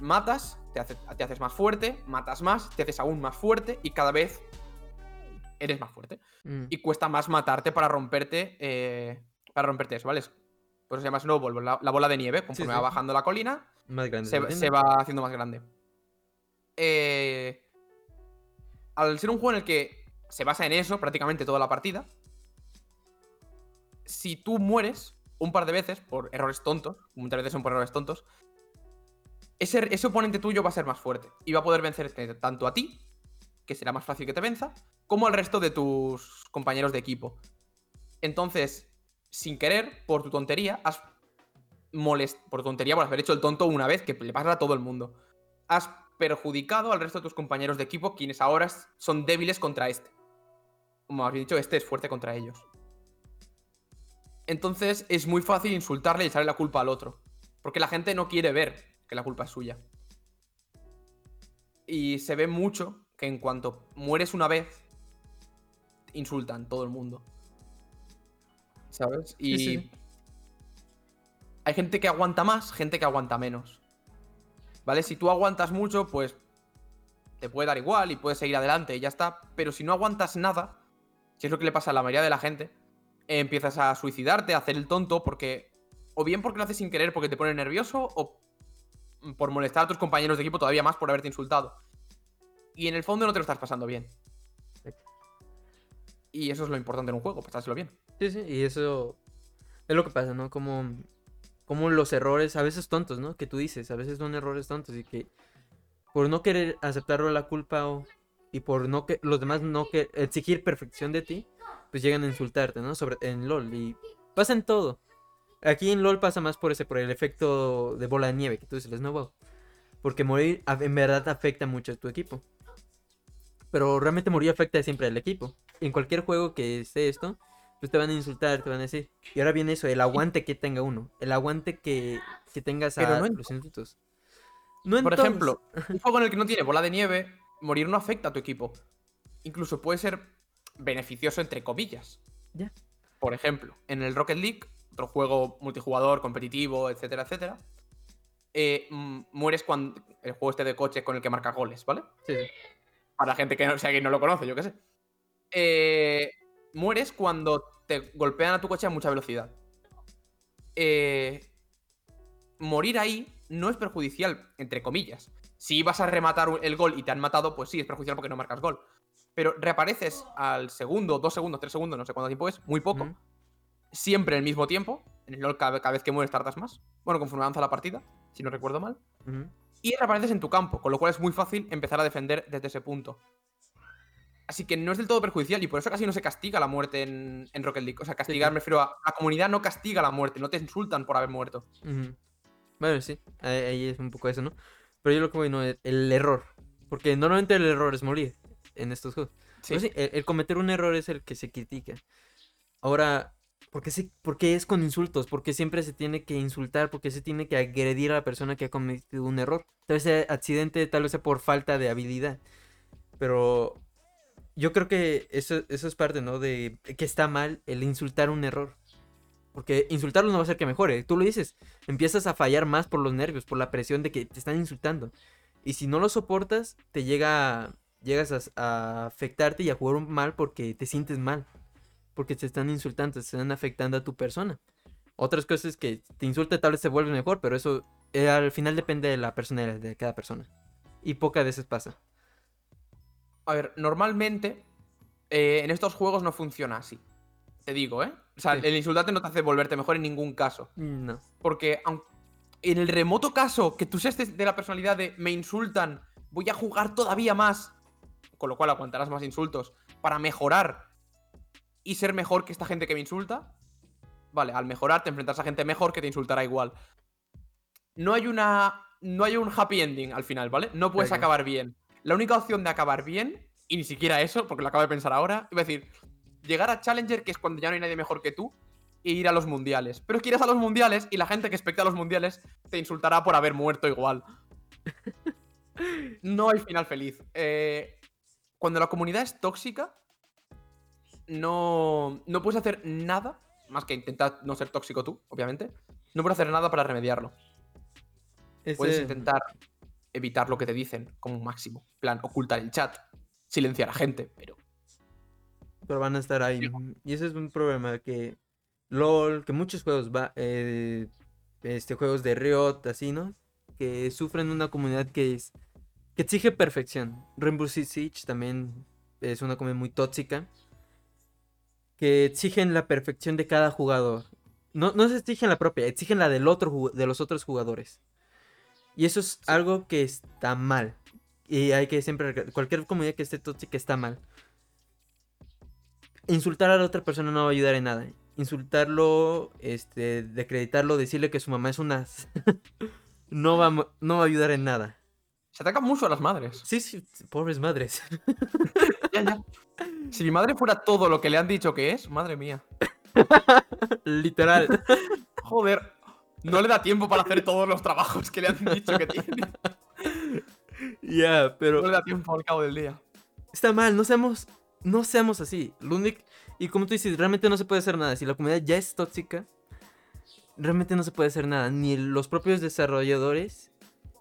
Matas, te, hace- te haces más fuerte, matas más, te haces aún más fuerte y cada vez eres más fuerte. Mm. Y cuesta más matarte para romperte. eh, para romperte eso, ¿vale? Por eso se llama snowball, la, la bola de nieve. Conforme sí. va bajando la colina, Más grande. se, va haciendo más grande. Eh, al ser un juego en el que se basa en eso prácticamente toda la partida, si tú mueres un par de veces por errores tontos, muchas veces son por errores tontos, ese, ese oponente tuyo va a ser más fuerte y va a poder vencerte tanto a ti, que será más fácil que te venza, como al resto de tus compañeros de equipo. Entonces, sin querer, por tu tontería, has molest por tontería por haber hecho el tonto una vez, que le pasa a todo el mundo. Has perjudicado al resto de tus compañeros de equipo, quienes ahora son débiles contra este. Como has dicho, este es fuerte contra ellos. Entonces es muy fácil insultarle y echarle la culpa al otro. Porque la gente no quiere ver que la culpa es suya. Y se ve mucho que en cuanto mueres una vez, insultan todo el mundo. ¿Sabes? Y Sí, sí. hay gente que aguanta más, gente que aguanta menos. ¿Vale? Si tú aguantas mucho, pues te puede dar igual y puedes seguir adelante y ya está. Pero si no aguantas nada, que es lo que le pasa a la mayoría de la gente, eh, empiezas a suicidarte, a hacer el tonto, porque. O bien porque lo haces sin querer porque te pone nervioso, o por molestar a tus compañeros de equipo todavía más por haberte insultado. Y en el fondo no te lo estás pasando bien. Y eso es lo importante en un juego, pasárselo bien. Sí, sí, y eso es lo que pasa, ¿no? Como, como los errores, a veces tontos, ¿no? Que tú dices, a veces son errores tontos y que por no querer aceptarlo la culpa o, y por no que los demás no que exigir perfección de ti, pues llegan a insultarte, ¿no? Sobre en LOL y pasa en todo. Aquí en LOL pasa más por ese, por el efecto de bola de nieve que tú dices, el snowball. Porque morir en verdad afecta mucho a tu equipo. Pero realmente morir afecta siempre al equipo. En cualquier juego que esté esto, pues te van a insultar, te van a decir. Y ahora viene eso, el aguante que tenga uno. El aguante que, que tengas Pero a no los insultos. No Por ejemplo, un juego en el que no tiene bola de nieve, morir no afecta a tu equipo. Incluso puede ser beneficioso entre comillas. Por ejemplo, en el Rocket League, otro juego multijugador, competitivo, etcétera, etcétera, eh, mm, mueres cuando el juego este de coche con el que marca goles, ¿vale? Sí, sí. Para gente que no, si alguien no lo conoce, yo qué sé. Eh, mueres cuando te golpean a tu coche a mucha velocidad. Eh, morir ahí no es perjudicial, entre comillas. Si vas a rematar el gol y te han matado, pues sí, es perjudicial porque no marcas gol. Pero reapareces al segundo, dos segundos, tres segundos, no sé cuánto tiempo es, muy poco. Siempre en el mismo tiempo. En el LoL cada, cada vez que mueres tardas más. Bueno, conforme avanza la partida, si no recuerdo mal. Y reapareces en tu campo, con lo cual es muy fácil empezar a defender desde ese punto. Así que no es del todo perjudicial y por eso casi no se castiga la muerte en, en Rocket League. O sea, castigar, sí. me refiero a. La comunidad no castiga la muerte, no te insultan por haber muerto. Bueno, sí, ahí es un poco eso, ¿no? Pero yo lo que voy, no, el, el error. Porque normalmente el error es morir en estos juegos. Sí. Pero sí, el, el cometer un error es el que se critica. Ahora, ¿por qué, se, por qué es con insultos? ¿Por qué siempre se tiene que insultar? ¿Por qué se tiene que agredir a la persona que ha cometido un error? Tal vez sea accidente, tal vez sea por falta de habilidad. Pero yo creo que eso, eso es parte, ¿no? De que está mal el insultar un error. Porque insultarlo no va a hacer que mejore. Tú lo dices, empiezas a fallar más por los nervios, por la presión de que te están insultando. Y si no lo soportas, te llega, llegas a, afectarte y a jugar mal porque te sientes mal. Porque te están insultando, te están afectando a tu persona. Otras cosas que te insulte tal vez se vuelve mejor, pero eso eh, al final depende de la personalidad de cada persona. Y pocas veces pasa. A ver, normalmente eh, en estos juegos no funciona así. Te digo, ¿eh? O sea, Sí. el insultarte no te hace volverte mejor en ningún caso. No. Porque aun- en el remoto caso que tú seas de- la personalidad de me insultan, voy a jugar todavía más, con lo cual aguantarás más insultos, para mejorar y ser mejor que esta gente que me insulta, vale, al mejorar te enfrentas a gente mejor que te insultará igual. No hay una. No hay un happy ending al final, ¿vale? No puedes acabar bien. La única opción de acabar bien, y ni siquiera eso, porque lo acabo de pensar ahora, iba a decir, llegar a Challenger, que es cuando ya no hay nadie mejor que tú, e ir a los mundiales. Pero es que irás a los mundiales y la gente que expecta a los mundiales te insultará por haber muerto igual. No hay final feliz. Eh, cuando la comunidad es tóxica, no, no puedes hacer nada, más que intentar no ser tóxico tú, obviamente. No puedes hacer nada para remediarlo. Puedes intentar evitar lo que te dicen como máximo. En plan, ocultar el chat, silenciar a gente, pero pero van a estar ahí. Y ese es un problema que LOL, que muchos juegos va, eh, este juegos de Riot, así, ¿no? Que sufren una comunidad que es que exige perfección. Rainbow Six Siege también es una comunidad muy tóxica que exigen la perfección de cada jugador. No, no se exigen la propia, exigen la del otro de los otros jugadores. Y eso es algo que está mal. Y hay que siempre cualquier comunidad que esté tóxica está mal insultar a la otra persona no va a ayudar en nada. Insultarlo, este, decreditarlo, decirle que su mamá es una... no, va, no va a ayudar en nada. se atacan mucho a las madres. Sí, sí, pobres madres. Ya, ya. Si mi madre fuera todo lo que le han dicho que es, madre mía. Literal. Joder, no le da tiempo para hacer todos los trabajos que le han dicho que tiene. Ya, pero... No le da tiempo al cabo del día. Está mal, no seamos, no seamos así. Lo único, y como tú dices, realmente no se puede hacer nada. Si la comunidad ya es tóxica, realmente no se puede hacer nada. Ni los propios desarrolladores,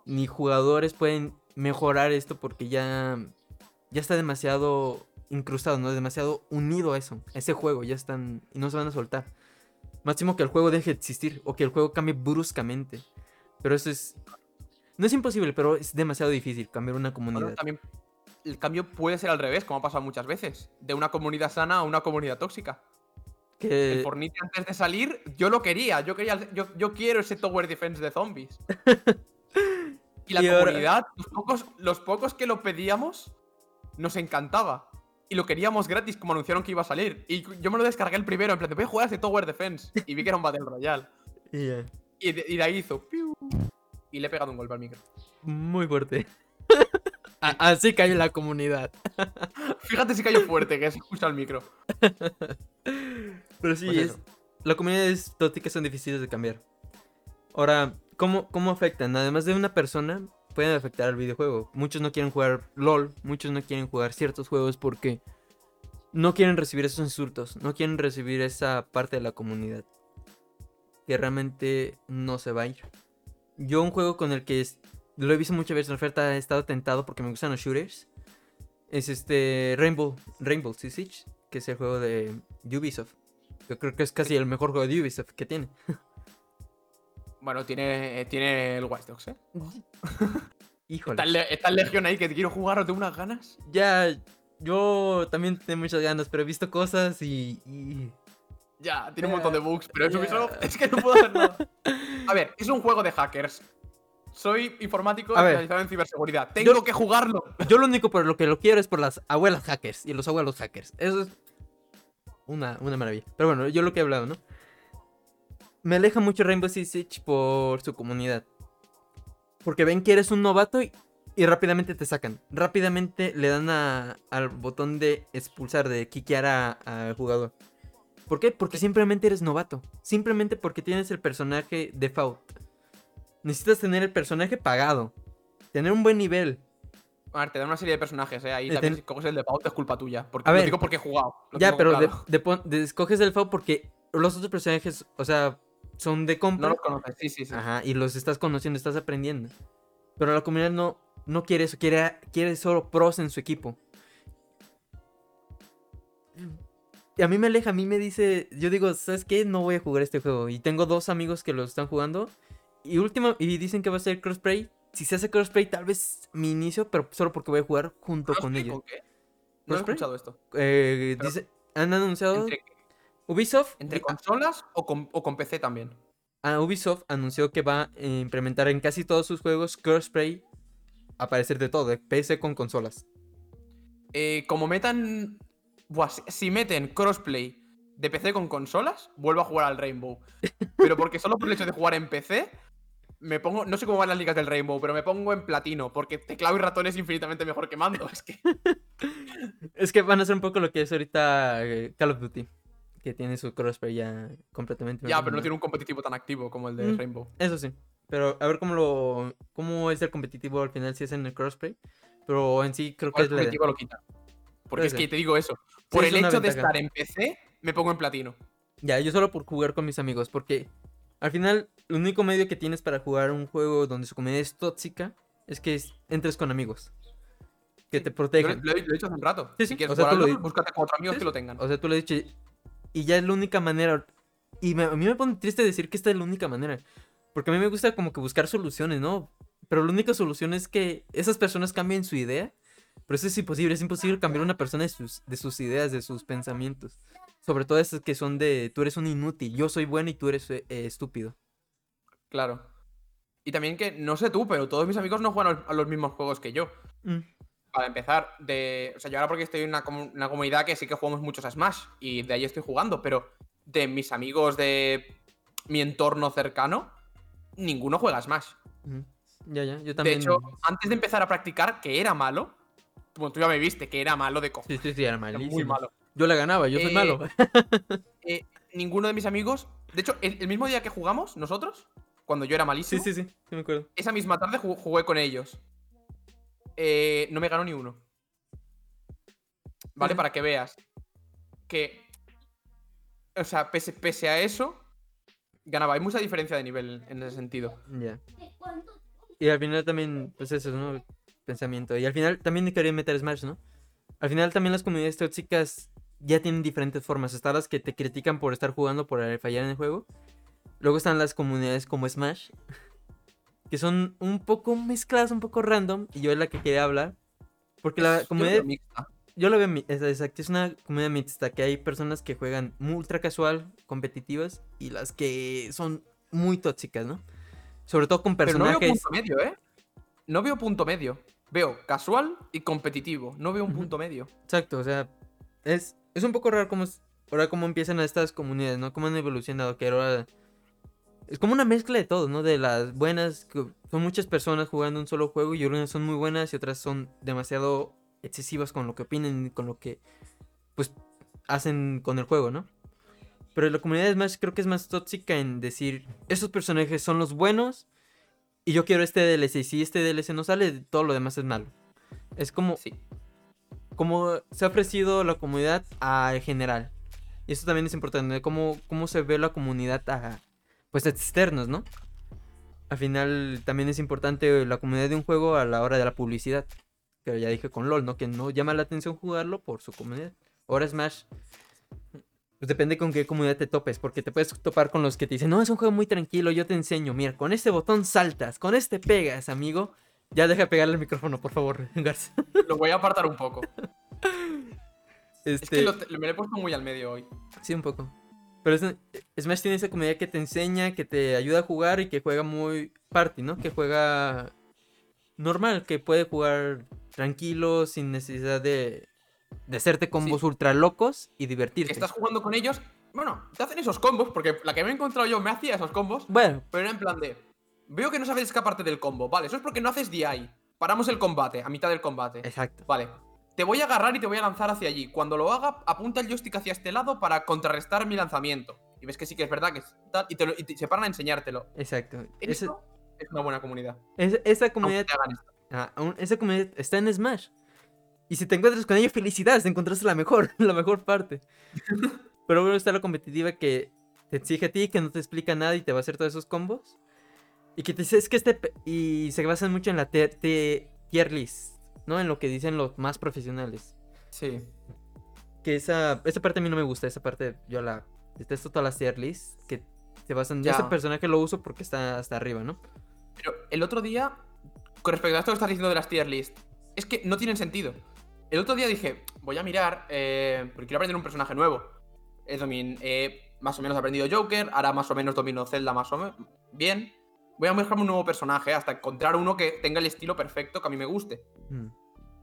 ni jugadores pueden mejorar esto porque ya, ya está demasiado incrustado, ¿no? Demasiado unido a eso, a ese juego. Ya están, y no se van a soltar. Máximo que el juego deje de existir o que el juego cambie bruscamente. Pero eso es... No es imposible, pero es demasiado difícil cambiar una Bueno, comunidad. también el cambio puede ser al revés, como ha pasado muchas veces. De una comunidad sana a una comunidad tóxica. El que... Fortnite antes de salir, yo lo quería. Yo quería, yo, yo quiero ese Tower Defense de zombies. Y la Y ahora- comunidad, los pocos, los pocos que lo pedíamos, nos encantaba. Y lo queríamos gratis como anunciaron que iba a salir. Y yo me lo descargué el primero, en plan, te voy a jugar a ese Tower Defense. Y vi que era un Battle Royale. Ya. Y de, y de ahí hizo. piu, y le he pegado un golpe al micro. Muy fuerte. Así cae la comunidad. Fíjate si cayó fuerte, que se escucha el micro. Pero sí, Pues es, la comunidad es tóxicas son difíciles de cambiar. Ahora, ¿cómo, ¿cómo afectan? Además de una persona, pueden afectar al videojuego. Muchos no quieren jugar LOL, muchos no quieren jugar ciertos juegos porque no quieren recibir esos insultos, no quieren recibir esa parte de la comunidad. Que realmente no se va a ir. Yo un juego con el que lo he visto muchas veces en oferta, he estado tentado porque me gustan los shooters. Es este Rainbow, Rainbow Six Siege, que es el juego de Ubisoft. Yo creo que es casi el mejor juego de Ubisoft que tiene. Bueno, tiene, tiene el Watch Dogs, ¿eh? Híjole. Está Legion ahí que quiero jugar, tengo unas ganas. Ya, yo también tengo muchas ganas, pero he visto cosas y... y- Ya, tiene un montón de bugs, pero. Ubisoft, es que no puedo hacer nada. A ver, es un juego de hackers. Soy informático especializado en ciberseguridad. Tengo Yo- que jugarlo. Yo lo único por lo que lo quiero es por las abuelas hackers y los abuelos hackers. Eso es una, una maravilla. Pero bueno, yo lo que he hablado, ¿no? Me aleja mucho Rainbow Six Siege por su comunidad. Porque ven que eres un novato y, y rápidamente te sacan. Rápidamente le dan a- al botón de expulsar, de kickear a- al jugador. ¿Por qué? Porque simplemente eres novato. Simplemente porque tienes el personaje default. Necesitas tener el personaje pagado. Tener un buen nivel. A ver, te dan una serie de personajes, ¿eh? Ahí Eh, también ten- si coges el de Pau es culpa tuya. Porque A lo ver. digo porque he jugado. Ya, pero de, de de- escoges el FAO porque los otros personajes, o sea, son de compra. No los conoces, sí, sí, sí. Ajá, y los estás conociendo, estás aprendiendo. Pero la comunidad no, no quiere eso, quiere, quiere solo pros en su equipo. Y a mí me aleja, a mí me dice, yo digo, ¿sabes qué? No voy a jugar este juego. Y tengo dos amigos que lo están jugando. Y última, y dicen que va a ser crossplay. Si se hace crossplay, tal vez mi inicio, pero solo porque voy a jugar junto con ¿Crossplay ellos. qué? No he escuchado esto. Eh, dice, han anunciado ¿Entre, Ubisoft. entre consolas o con, o con PC también? Ah, Ubisoft anunció que va a implementar en casi todos sus juegos crossplay. A parecer de todo, de PC con consolas. Eh, como metan. Buah, si meten crossplay de PC con consolas, vuelvo a jugar al Rainbow. Pero porque solo por el hecho de jugar en PC, me pongo. No sé cómo van las ligas del Rainbow, pero me pongo en platino. Porque teclado y ratón es infinitamente mejor que mando. Es que. Es que van a hacer un poco lo que es ahorita eh, Call of Duty. Que tiene su crossplay ya completamente. Ya, pero no tiene un competitivo tan activo como el de Mm. Rainbow. Eso sí. Pero a ver cómo lo. cómo es el competitivo al final si es en el crossplay. Pero en sí creo que es el la competitivo lo quita. Porque es que ser. te digo eso. Por el hecho de estar en PC, me pongo en platino. Ya, yo solo por jugar con mis amigos, porque al final el único medio que tienes para jugar un juego donde su comunidad es tóxica es que es- entres con amigos. Que te protejan. Lo, lo he lo dicho hace un rato. Sí, si sí, quieres o sea, jugar tú al lo LoL, di- búscate cuatro amigos Sí, que lo tengan. O sea, tú le has dicho. Y ya es la única manera. Y me- a mí me pone triste decir que esta es la única manera. Porque a mí me gusta como que buscar soluciones, ¿no? Pero la única solución es que esas personas cambien su idea. Pero eso es imposible. Es imposible cambiar a una persona de sus, de sus ideas, de sus pensamientos. Sobre todo esas que son de tú eres un inútil, yo soy bueno y tú eres eh, eh, estúpido. Claro. Y también que, no sé tú, pero todos mis amigos no juegan a los mismos juegos que yo. Mm, Para empezar, de. O sea, yo ahora porque estoy en una, comu- una comunidad que sí que jugamos muchos a Smash. Y de ahí estoy jugando. Pero de mis amigos de mi entorno cercano, ninguno juega a Smash. ujú. Ya, ya, yo De también. hecho, antes de empezar a practicar, que era malo. Bueno, tú ya me viste, que era malo de cojones. Sí, sí, sí, era Era malísimo. muy malo. Yo la ganaba, yo soy Eh, malo. Eh, ninguno de mis amigos. De hecho, el, el mismo día que jugamos, nosotros, cuando yo era Sí, malísimo, sí, sí, sí me acuerdo. esa misma tarde ju- jugué con ellos. Eh, no me ganó ni uno. ¿Vale? Para que veas que. O sea, pese, pese a eso, ganaba. Hay mucha diferencia de nivel en ese sentido. Ya. Y al final también, pues eso, ¿no? Pensamiento. Y al final también quería meter Smash, ¿no? Al final también las comunidades tóxicas ya tienen diferentes formas. Están las que te critican por estar jugando, por fallar en el juego. Luego están las comunidades como Smash, que son un poco mezcladas, un poco random. Y yo es la que quería hablar. Porque la comunidad yo lo veo, exacto, es una comunidad mixta, que hay personas que juegan ultra casual, competitivas, y las que son muy tóxicas, ¿no? Sobre todo con Pero no veo personajes... punto medio, ¿eh? No veo punto medio. Veo casual y competitivo. No veo un punto medio. Exacto, o sea, es, es un poco raro cómo, ahora cómo empiezan estas comunidades, ¿no? Cómo han evolucionado, que ahora... Es como una mezcla de todo, ¿no? De las buenas, que son muchas personas jugando un solo juego y algunas son muy buenas y otras son demasiado excesivas con lo que opinan y con lo que, pues, hacen con el juego, ¿no? Pero la comunidad es más, creo que es más tóxica en decir, esos personajes son los buenos y yo quiero este DLC y si este DLC no sale, todo lo demás es malo. Es como. Como se ha ofrecido la comunidad al general. Y eso también es importante, cómo, cómo se ve la comunidad a, pues, externos, ¿no? Al final también es importante la comunidad de un juego a la hora de la publicidad. Que ya dije con LOL, ¿no? Que no llama la atención jugarlo por su comunidad. Ahora Smash. Pues depende con qué comunidad te topes, porque te puedes topar con los que te dicen, no, es un juego muy tranquilo, yo te enseño, mira, con este botón saltas, con este pegas, amigo. Ya deja de pegarle el micrófono, por favor, Garza. Lo voy a apartar un poco. Es que Este, lo- me lo he puesto muy al medio hoy. Sí, un poco. Pero es, Smash tiene esa comunidad que te enseña, que te ayuda a jugar y que juega muy party, ¿no? Que juega normal, que puede jugar tranquilo, sin necesidad de, de hacerte combos ultra locos y divertirte. Estás jugando con ellos. Bueno, te hacen esos combos, porque la que me he encontrado yo me hacía esos combos, Bueno, pero era en plan de. Veo que no sabes escaparte del combo. Vale, eso es porque no haces DI. Paramos el combate, a mitad del combate. exacto. Vale. Te voy a agarrar y te voy a lanzar hacia allí. Cuando lo haga, apunta el joystick hacia este lado para contrarrestar mi lanzamiento. Y ves que sí que es verdad que es tal. Y, te lo- y te- se paran a enseñártelo. Exacto. Eso es una buena comunidad. es- esa comunidad, te ah, esa comunidad está en Smash. Y si te encuentras con ellos, felicidades, encontraste la mejor, la mejor parte. Pero luego está la competitiva que te exige a ti, que no te explica nada y te va a hacer todos esos combos. Y que te dice, es que este... pe-", Y se basan mucho en la tier list, ¿no? En lo que dicen los más profesionales. Sí. Que esa, esa parte a mí no me gusta, esa parte yo la detesto todas las tier lists, que se basan... Ya. Ese personaje lo uso porque está hasta arriba, ¿no? Pero el otro día, con respecto a esto que estás diciendo de las tier list, es que no tienen sentido. El otro día dije, voy a mirar, eh, porque quiero aprender un personaje nuevo. He domin- he más o menos aprendido Joker, ahora más o menos domino Zelda más o menos bien. Voy a buscarme un nuevo personaje hasta encontrar uno que tenga el estilo perfecto que a mí me guste. Mm.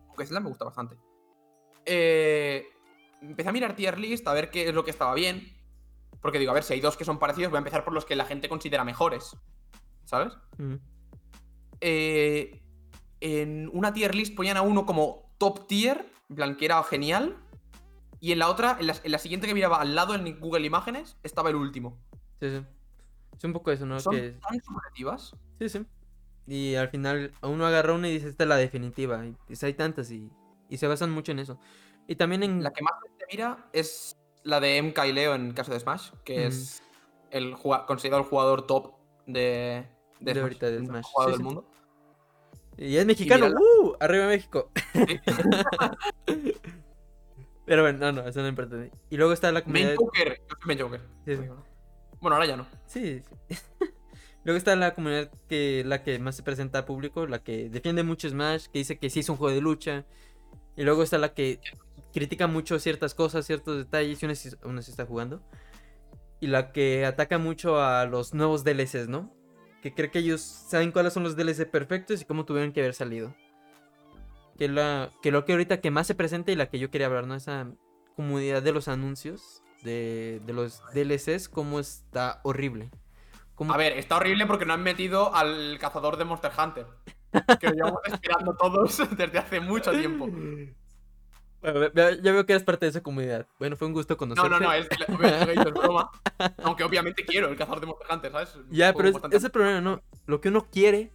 Porque Zelda me gusta bastante. Eh, empecé a mirar tier list, a ver qué es lo que estaba bien. Porque digo, a ver, si hay dos que son parecidos, voy a empezar por los que la gente considera mejores. ¿Sabes? Mm. eh, en una tier list ponían a uno como top tier, en plan que era genial. Y en la otra, en la, en la siguiente que miraba al lado en Google Imágenes, estaba el último. Sí, sí. Es un poco eso, ¿no? Son Que... tan subjetivas. Sí, sí. Y al final uno agarra una y dice, esta es la definitiva. Y pues hay tantas y, y se basan mucho en eso. Y también en... La que más gente mira es la de MK y Leo en caso de Smash, que es el considerado el jugador top de, De Smash, ahorita de Smash. mejor jugador Sí, del sí. mundo. Y es mexicano. mírala. ¡Uh! Arriba México. Sí. Pero bueno, no, no, eso no importa. Y luego está la comunidad... Main Joker. Yo soy Main Joker. Sí, sí. Bueno, ahora ya no. Sí, sí. Luego está la comunidad que la que más se presenta al público, la que defiende mucho Smash, que dice que sí es un juego de lucha. Y luego está la que critica mucho ciertas cosas, ciertos detalles, y uno uno sí está jugando. Y la que ataca mucho a los nuevos DLCs, ¿no? Que cree que ellos saben cuáles son los DLC perfectos y cómo tuvieron que haber salido. Que, la, que lo que ahorita que más se presenta y la que yo quería hablar, ¿no? Esa comunidad de los anuncios, de, de los DLCs, cómo está horrible. Cómo A ver, está horrible porque no han metido al cazador de Monster Hunter. Que lo llevamos esperando todos desde hace mucho tiempo. Bueno, ya veo que eres parte de esa comunidad. Bueno, fue un gusto No, conocerte. no, no, es, obviamente es broma. Aunque obviamente quiero el cazador de Monster Hunter, ¿sabes? Ya, pero es, bastante- ese problema, ¿no? Lo que uno quiere,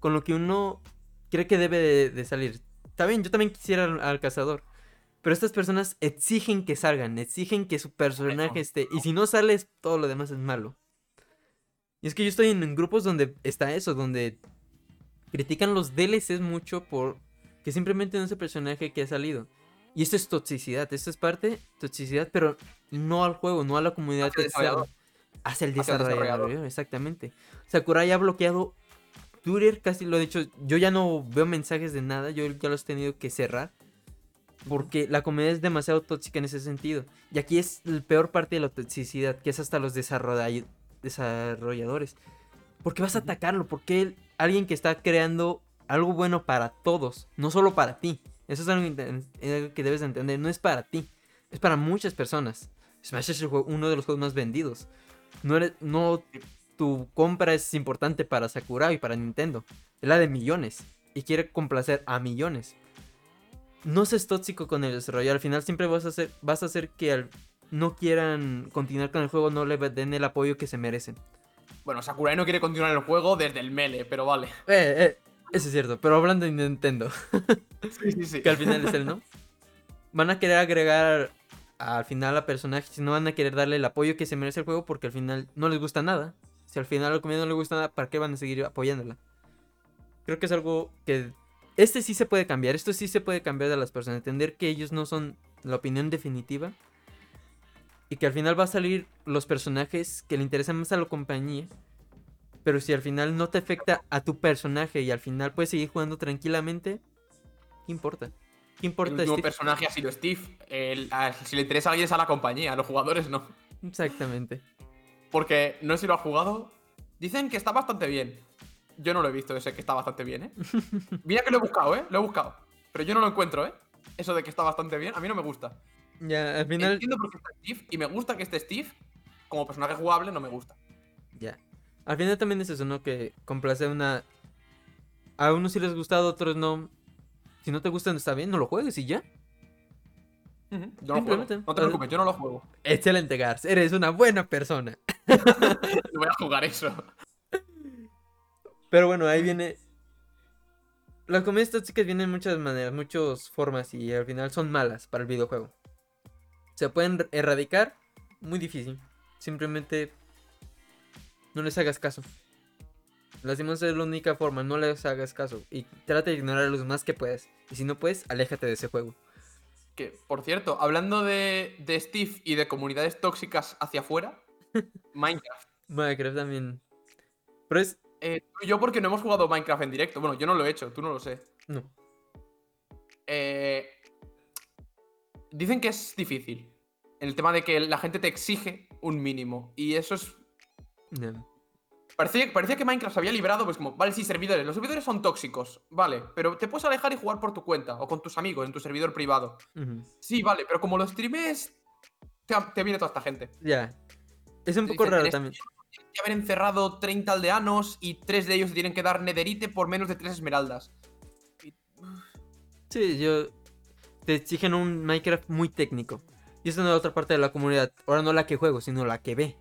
con lo que uno cree que debe de, de salir. Está bien, yo también quisiera al, al cazador. Pero estas personas exigen que salgan, exigen que su personaje esté. Y si no sales, todo lo demás es malo. Y es que yo estoy en, grupos donde está eso, donde critican los DLCs mucho por que simplemente no es el personaje que ha salido. Y esto es toxicidad, esto es parte toxicidad, pero no al juego, no a la comunidad el Hacia el desarrollador, desarrollador. exactamente. Sakurai ha bloqueado Twitter, casi lo he dicho. Yo ya no veo mensajes de nada, yo ya los he tenido que cerrar. Porque la comunidad es demasiado tóxica en ese sentido. Y aquí es la peor parte de la toxicidad, que es hasta los desarrolla- desarrolladores. ¿Por qué vas a atacarlo? Porque alguien que está creando algo bueno para todos, no solo para ti. Eso es algo que debes de entender. No es para ti, es para muchas personas. Smash es el juego- uno de los juegos más vendidos. No, eres, no tu compra es importante para Sakurai y para Nintendo. Es la de millones. Y quiere complacer a millones. No seas tóxico con el desarrollo. Al final siempre vas a hacer, vas a hacer que al- no quieran continuar con el juego, no le den el apoyo que se merecen. Bueno, Sakurai no quiere continuar el juego desde el mele, pero vale. Eh, eh, eso es cierto. Pero hablando de Nintendo, Sí, sí, sí. que al final es él, ¿no? Van a querer agregar al final a personajes, no van a querer darle el apoyo que se merece el juego porque al final no les gusta nada. Si al final a la comunidad no le gusta nada, ¿para qué van a seguir apoyándola? Creo que es algo que... Este sí se puede cambiar, esto sí se puede cambiar de las personas, entender que ellos no son la opinión definitiva y que al final va a salir los personajes que le interesan más a la compañía. Pero si al final no te afecta a tu personaje y al final puedes seguir jugando tranquilamente, ¿qué importa? ¿Qué El importa? último Steve? personaje ha sido Steve. El- a- si le interesa a alguien es a la compañía, a los jugadores no. Exactamente. Porque no sé si lo ha jugado. Dicen que está bastante bien. Yo no lo he visto ese que está bastante bien, ¿eh? Mira que lo he buscado, ¿eh? Lo he buscado. Pero yo no lo encuentro, ¿eh? Eso de que está bastante bien, a mí no me gusta. Ya, al final. Entiendo por qué está Steve y me gusta que esté Steve. Como personaje jugable no me gusta. Ya. Al final también es eso, ¿no? Que complace una. A unos sí les gusta, a otros no. Si no te gusta, no está bien, no lo juegues y ya. Yo no lo juego. No te preocupes, yo no lo juego. Excelente, Gars. Eres una buena persona. No voy a jugar eso. Pero bueno, ahí viene. Las comedias tóxicas vienen de muchas maneras, muchas formas y al final son malas para el videojuego. Se pueden er- erradicar, muy difícil. Simplemente no les hagas caso. Lastimosamente es la única forma, no les hagas caso y trata de ignorarlos más que puedas. Y si no puedes, aléjate de ese juego. Que, por cierto, hablando de, de Steve y de comunidades tóxicas hacia afuera, Minecraft. Minecraft también. Pero es. Eh, tú y yo porque no hemos jugado Minecraft en directo. Bueno, yo no lo he hecho, tú no lo sé. No. Eh, dicen que es difícil. En el tema de que la gente te exige un mínimo. Y eso es. no. Parecía, parecía que Minecraft se había librado, pues como, vale, sí, servidores. Los servidores son tóxicos, vale. Pero te puedes alejar y jugar por tu cuenta o con tus amigos en tu servidor privado. Sí, vale, pero como lo streames, te, te viene toda esta gente. Ya. Es un poco dicen, raro "Tienes también. que haber encerrado 30 aldeanos y 3 de ellos te tienen que dar nederite por menos de 3 esmeraldas. Sí, yo. Te exigen un Minecraft muy técnico. Y eso no es otra parte de la comunidad. Ahora no la que juego, sino la que ve.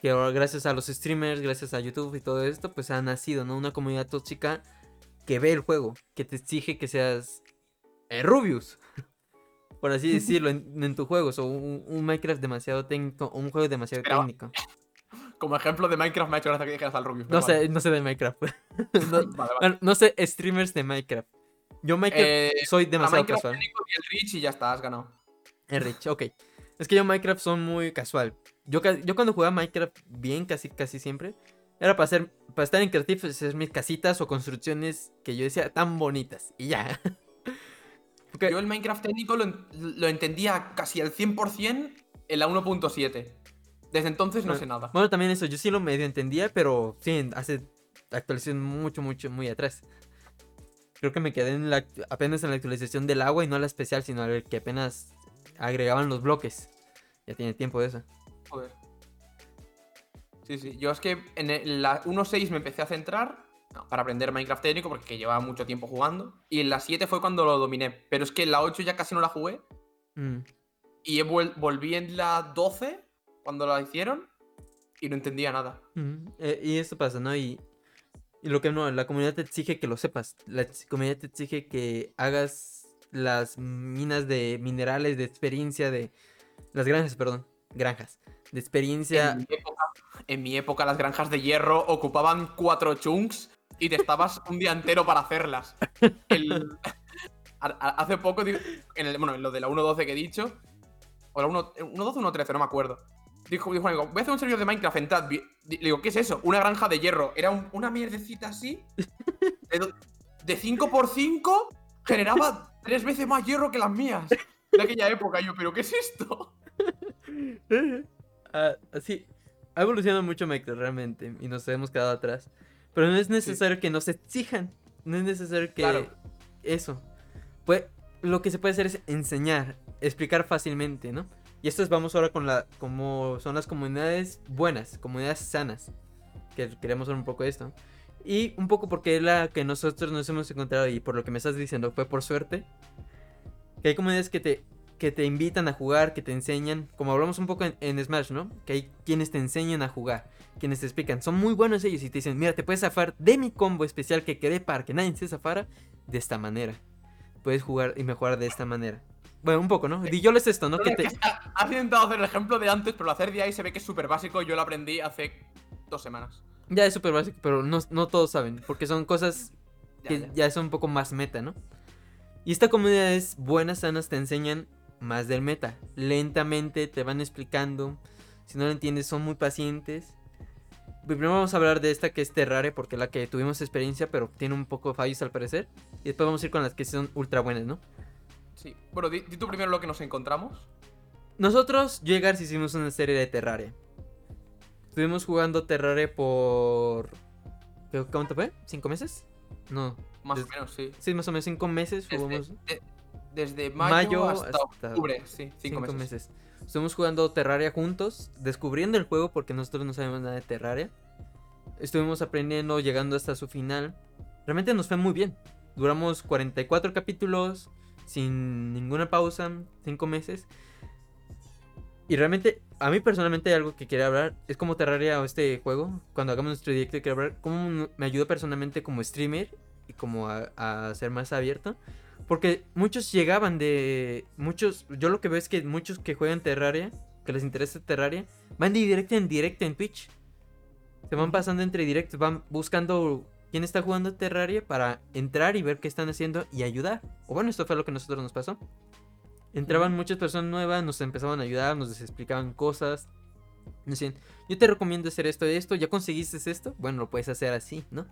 Que ahora, gracias a los streamers, gracias a YouTube y todo esto, pues ha nacido, ¿no? Una comunidad tóxica que ve el juego, que te exige que seas eh, Rubius. Por así decirlo, en, en tu juego. O un, un Minecraft demasiado técnico, o un juego demasiado técnico. Como ejemplo de Minecraft me ha hecho gracia que dijeras al Rubius. No sé, vale. no sé de Minecraft. no, Vale, vale. bueno, no sé streamers de Minecraft. Yo Minecraft Eh, soy demasiado Minecraft casual. y el Rich y ya está, has ganado. Es rich, ok. Es que yo Minecraft son muy casual. Yo, cuando jugaba Minecraft bien, casi, casi siempre, era para hacer, para estar en creative, hacer mis casitas o construcciones que yo decía tan bonitas. Y ya. Yo el Minecraft técnico lo, lo entendía casi al 100% en la 1.7. Desde entonces no sé nada. Bueno, también eso, yo sí lo medio entendía, pero sí, hace actualización mucho, mucho, muy atrás. Creo que me quedé en la, apenas en la actualización del agua y no la especial, sino el que apenas agregaban los bloques. Ya tiene tiempo de eso. Joder. Sí, sí. Yo es que en el- la 1.6 me empecé a centrar no, para aprender Minecraft técnico porque llevaba mucho tiempo jugando. Y en la 7 fue cuando lo dominé. Pero es que en la 8 ya casi no la jugué. Mm. Y volví en la 12 cuando la hicieron. Y no entendía nada. Ujú, eh, y esto pasa, ¿no? Y, y lo que no, la comunidad te exige que lo sepas. La comunidad te exige que hagas las minas de minerales, de experiencia, de... Las granjas, perdón. Granjas. De experiencia... En mi, época, en mi época las granjas de hierro ocupaban cuatro chunks y te estabas un día entero para hacerlas. El- hace poco, en el, bueno, en lo de la 1.12 que he dicho, o la 1 1.12 o 1.13, no me acuerdo. Dijo, dijo amigo, voy a hacer un servidor de Minecraft en Tad. Le digo, ¿qué es eso? Una granja de hierro. Era un- una mierdecita así. De, do- de 5x5 generaba tres veces más hierro que las mías. De aquella época. Yo, ¿pero qué es esto? Ah, así. Ha evolucionado mucho Minecraft realmente y nos hemos quedado atrás. Pero no es necesario que nos exijan. No es necesario que Claro. eso. Pues lo que se puede hacer es enseñar, explicar fácilmente, ¿no? Y esto es vamos ahora con la como son las comunidades buenas, comunidades sanas. Que queremos ver un poco de esto. Y un poco porque es la que nosotros nos hemos encontrado y por lo que me estás diciendo fue por suerte. Que hay comunidades que te que te invitan a jugar, que te enseñan, como hablamos un poco en, en Smash, ¿no? Que hay quienes te enseñan a jugar, quienes te explican, son muy buenos ellos y te dicen, mira, te puedes zafar de mi combo especial que quedé para que nadie se zafara de esta manera. Puedes jugar y mejorar de esta manera. Bueno, un poco, ¿no? Yo les esto, ¿no? Que te... Has intentado hacer el ejemplo de antes, pero lo hacer de ahí se ve que es súper básico. Yo lo aprendí hace dos semanas. Ya es súper básico, pero no, no todos saben, porque son cosas Ya, que ya. ya son un poco más meta, ¿no? Y esta comunidad es buenas, sanas, te enseñan más del meta. Lentamente te van explicando. Si no lo entiendes, son muy pacientes. Primero vamos a hablar de esta que es Terraria, porque es la que tuvimos experiencia, pero tiene un poco de fallos al parecer. Y después vamos a ir con las que son ultra buenas, ¿no? Sí. Bueno, di, di tú primero lo que nos encontramos. Nosotros, yo y Garci hicimos una serie de Terraria. Estuvimos jugando Terraria por. ¿qué- ¿Cuánto fue? ¿Cinco meses? No. Más o menos, sí. Sí, más o menos cinco meses jugamos. Desde, de- desde mayo, Mayo hasta, hasta octubre, sí, cinco, Cinco, meses. meses. Estuvimos jugando Terraria juntos, descubriendo el juego porque nosotros no sabemos nada de Terraria. Estuvimos aprendiendo, llegando hasta su final. Realmente nos fue muy bien. Duramos 44 capítulos sin ninguna pausa, 5 meses. Y realmente, a mí personalmente hay algo que quería hablar. Es como Terraria o este juego. Cuando hagamos nuestro directo, quiero hablar cómo me ayudó personalmente como streamer y como a, a ser más abierto. Porque muchos llegaban de. Muchos. Yo lo que veo es que muchos que juegan Terraria, que les interesa Terraria, van de directo en directo en Twitch. Se van pasando entre directos, van buscando quién está jugando Terraria para entrar y ver qué están haciendo y ayudar. O bueno, esto fue lo que a nosotros nos pasó. Entraban muchas personas nuevas, nos empezaban a ayudar, nos explicaban cosas. Nos decían, yo te recomiendo hacer esto y esto, ¿ya conseguiste esto? Bueno, lo puedes hacer así, ¿no?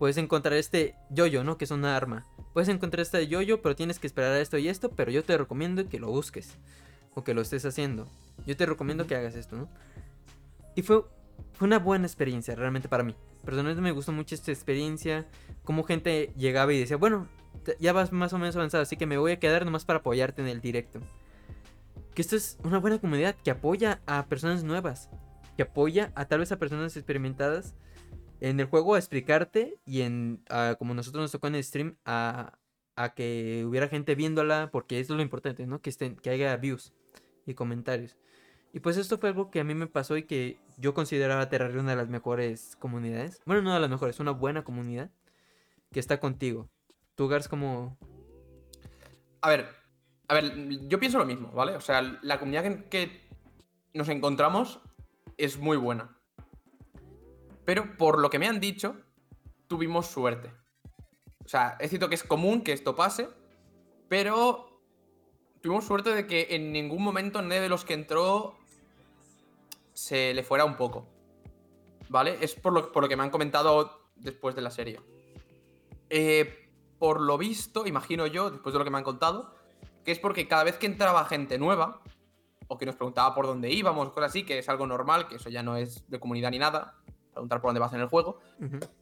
Puedes encontrar este yoyo, ¿no? Que es una arma. Puedes encontrar este yoyo, pero tienes que esperar a esto y esto, pero yo te recomiendo que lo busques. O que lo estés haciendo. Yo te recomiendo que hagas esto, ¿no? Y fue, fue una buena experiencia, realmente para mí. Personalmente me gustó mucho esta experiencia. Como gente llegaba y decía, bueno, ya vas más o menos avanzado, así que me voy a quedar nomás para apoyarte en el directo. Que esto es una buena comunidad que apoya a personas nuevas. Que apoya a tal vez a personas experimentadas en el juego a explicarte y en a- como nosotros nos tocó en el stream a, a que hubiera gente viéndola porque eso es lo importante, ¿no? Que estén que haya views y comentarios. Y pues esto fue algo que a mí me pasó y que yo consideraba Terraria una de las mejores comunidades. Bueno, no de las mejores, una buena comunidad que está contigo. Tú, Gars, como... A ver, a ver, yo pienso lo mismo, ¿vale? O sea, la comunidad en que nos encontramos es muy buena. Pero por lo que me han dicho, tuvimos suerte. O sea, es cierto que es común que esto pase, pero tuvimos suerte de que en ningún momento nadie de los que entró se le fuera un poco. ¿Vale? Es por lo, por lo que me han comentado después de la serie. Eh, por lo visto, imagino yo, después de lo que me han contado, que es porque cada vez que entraba gente nueva, o que nos preguntaba por dónde íbamos, cosas así, que es algo normal, que eso ya no es de comunidad ni nada, preguntar por dónde vas en el juego,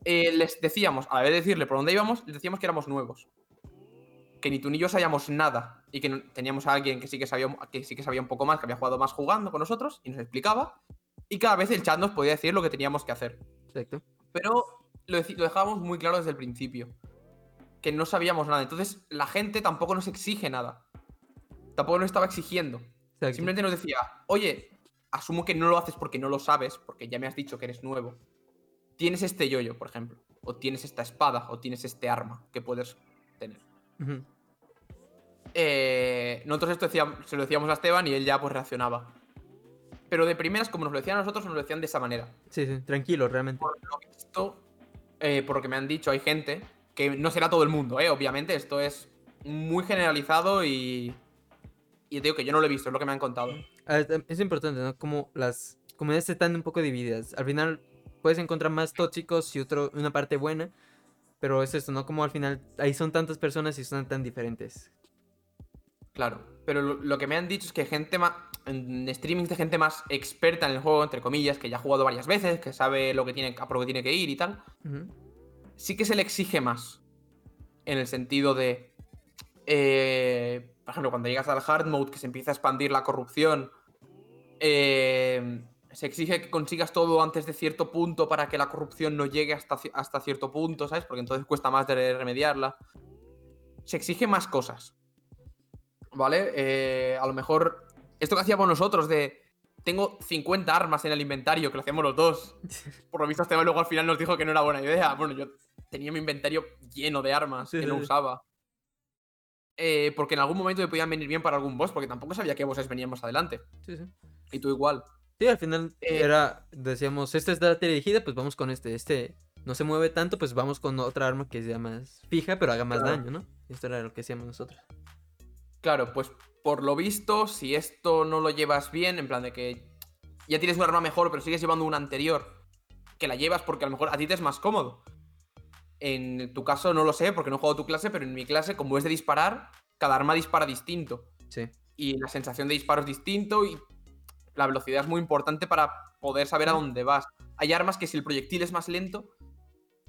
eh, les decíamos, a la vez de decirle por dónde íbamos, les decíamos que éramos nuevos. Que ni tú ni yo sabíamos nada. Y que no- teníamos a alguien que sí que, sabía, un- que sí que sabía un poco más, que había jugado más jugando con nosotros, y nos explicaba. Y cada vez el chat nos podía decir lo que teníamos que hacer. Exacto. Pero lo, dejábamos muy claro desde el principio. Que no sabíamos nada. Entonces la gente tampoco nos exige nada. Tampoco nos estaba exigiendo. Exacto. Simplemente nos decía, oye, asumo que no lo haces porque no lo sabes, porque ya me has dicho que eres nuevo. Tienes este yoyo, por ejemplo. O tienes esta espada, o tienes este arma que puedes tener. Eh, nosotros esto decíamos- se lo decíamos a Esteban y él ya pues reaccionaba. Pero de primeras, como nos lo decían a nosotros, nos lo decían de esa manera. Sí, sí, tranquilo, realmente. Por lo visto, eh, por lo que me han dicho, hay gente que no será todo el mundo, ¿eh? Obviamente, esto es muy generalizado y. Y digo que yo no lo he visto, es lo que me han contado. Es es importante, ¿no? Como las comunidades están un poco divididas. Al final puedes encontrar más tóxicos y otro, una parte buena. Pero es esto, ¿no? Como al final ahí son tantas personas y son tan diferentes. Claro. Pero lo, lo que me han dicho es que gente más. En streamings de gente más experta en el juego, entre comillas, que ya ha jugado varias veces, que sabe lo que tiene, a por lo que tiene que ir y tal. Sí que se le exige más. En el sentido de. eh, por ejemplo, cuando llegas al hard mode, que se empieza a expandir la corrupción. eh, se exige que consigas todo antes de cierto punto para que la corrupción no llegue hasta, hasta cierto punto, ¿sabes? Porque entonces cuesta más de remediarla. Se exige más cosas. ¿Vale? Eh, a lo mejor. Esto que hacíamos nosotros de. Tengo 50 armas en el inventario, que lo hacíamos los dos. Por lo visto, Esteban luego al final nos dijo que no era buena idea. Bueno, yo tenía mi inventario lleno de armas Sí, que no sí. usaba. Eh, porque en algún momento me podían venir bien para algún boss, porque tampoco sabía qué bosses venían más adelante. Sí, sí. Y tú igual. Sí, al final Eh, era, decíamos, esta es la dirigida, pues vamos con este. Este no se mueve tanto, pues vamos con otra arma que sea más fija, pero haga más Claro. daño, ¿no? Esto era lo que hacíamos nosotros. Claro, pues por lo visto, si esto no lo llevas bien, en plan de que ya tienes un arma mejor, pero sigues llevando una anterior, que la llevas porque a lo mejor a ti te es más cómodo. En tu caso no lo sé porque no juego tu clase, pero en mi clase, como es de disparar, cada arma dispara distinto. Sí. Y la sensación de disparo es distinto y la velocidad es muy importante para poder saber a dónde vas. Hay armas que si el proyectil es más lento,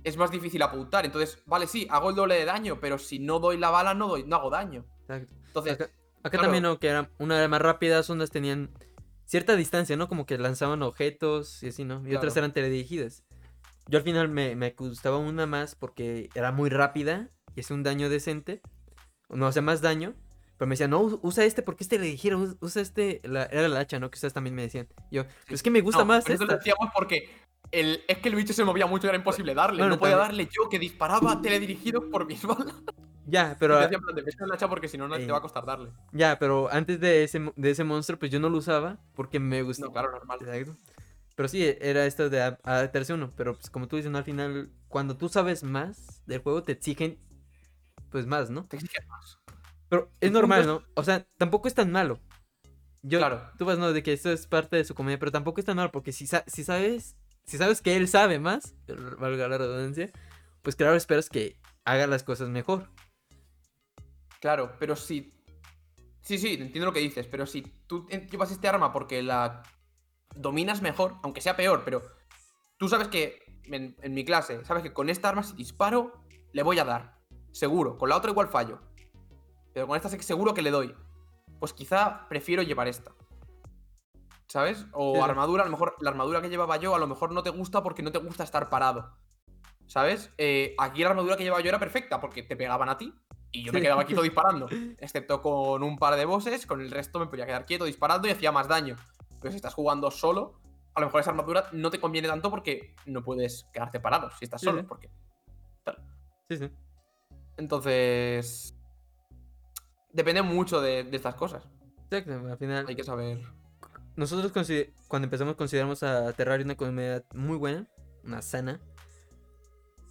es más difícil apuntar. Entonces, vale, sí, hago el doble de daño, pero si no doy la bala, no, doy, no hago daño. Exacto. Entonces, Acá, acá claro. también, ¿no? Que era una de las más rápidas, unas tenían cierta distancia, ¿no? Como que lanzaban objetos y así, ¿no? Y otras eran teledirigidas. Yo al final me, me gustaba una más porque era muy rápida y hacía un daño decente. No hacía más daño. Pero me decían, no, us- usa este porque este le dijera, us- usa este. la- era la hacha, ¿no? Que ustedes también me decían. Yo, pero es que me gusta no, más pero eso lo esta. decíamos porque el, es que el bicho se movía mucho, era imposible darle. Bueno, no podía también. darle yo, que disparaba teledirigido por mis balas. Ya, Pero decía plan de "Vete al hacha porque si no, no te Eh, va a costar darle. Ya, pero antes de ese, de ese monstruo, pues yo no lo usaba porque me gustaba. No, claro, normal. Exacto. Pero sí, era esto de adaptarse uno. Pero pues como tú dices, ¿no? al final, cuando tú sabes más del juego, te exigen pues más, ¿no? Te exigen más. Pero es normal, ¿no? O sea, tampoco es tan malo. Yo, Claro. Tú vas, ¿no? De que esto es parte de su comedia, pero tampoco es tan malo porque si, sa- si sabes, si sabes que él sabe más, valga la redundancia, pues claro, esperas que haga las cosas mejor. Claro, pero si. Sí, sí, entiendo lo que dices, pero si tú llevas este arma porque la dominas mejor, aunque sea peor, pero tú sabes que en, en mi clase, sabes que con esta arma si disparo, le voy a dar. Seguro. Con la otra igual fallo. Pero con esta sé que seguro que le doy. Pues quizá prefiero llevar esta. ¿Sabes? O Sí, sí. armadura, a lo mejor la armadura que llevaba yo a lo mejor no te gusta porque no te gusta estar parado. ¿Sabes? Eh, aquí la armadura que llevaba yo era perfecta porque te pegaban a ti y yo me Sí. quedaba quieto disparando. Excepto con un par de bosses, con el resto me podía quedar quieto disparando y hacía más daño. Pero si estás jugando solo, a lo mejor esa armadura no te conviene tanto porque no puedes quedarte parado si estás Sí, solo. sí. Porque... Sí, sí. Entonces. Depende mucho de, de estas cosas. Exacto, al final. Hay que saber. Nosotros cuando empezamos consideramos a Terraria una comunidad muy buena, una sana.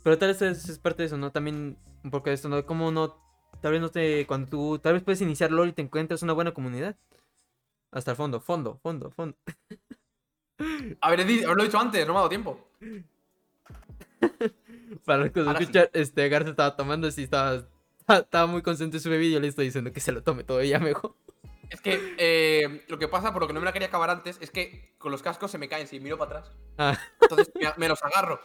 Pero tal vez es, es parte de eso, ¿no? También un poco de esto, ¿no? Como no, tal vez no te, cuando tú, tal vez puedes iniciar LOL y te encuentras una buena comunidad. Hasta el fondo, fondo, fondo, fondo. Haber di- haberlo dicho antes, no me ha dado tiempo. Para los que Ahora sí. escuchan, este, Garza estaba tomando así, estaba, estaba muy consciente de su bebida y yo le estoy diciendo que se lo tome todavía mejor. Es que eh, lo que pasa, por lo que no me la quería acabar antes, es que con los cascos se me caen si miro para atrás. Ah, Entonces me, me los agarro.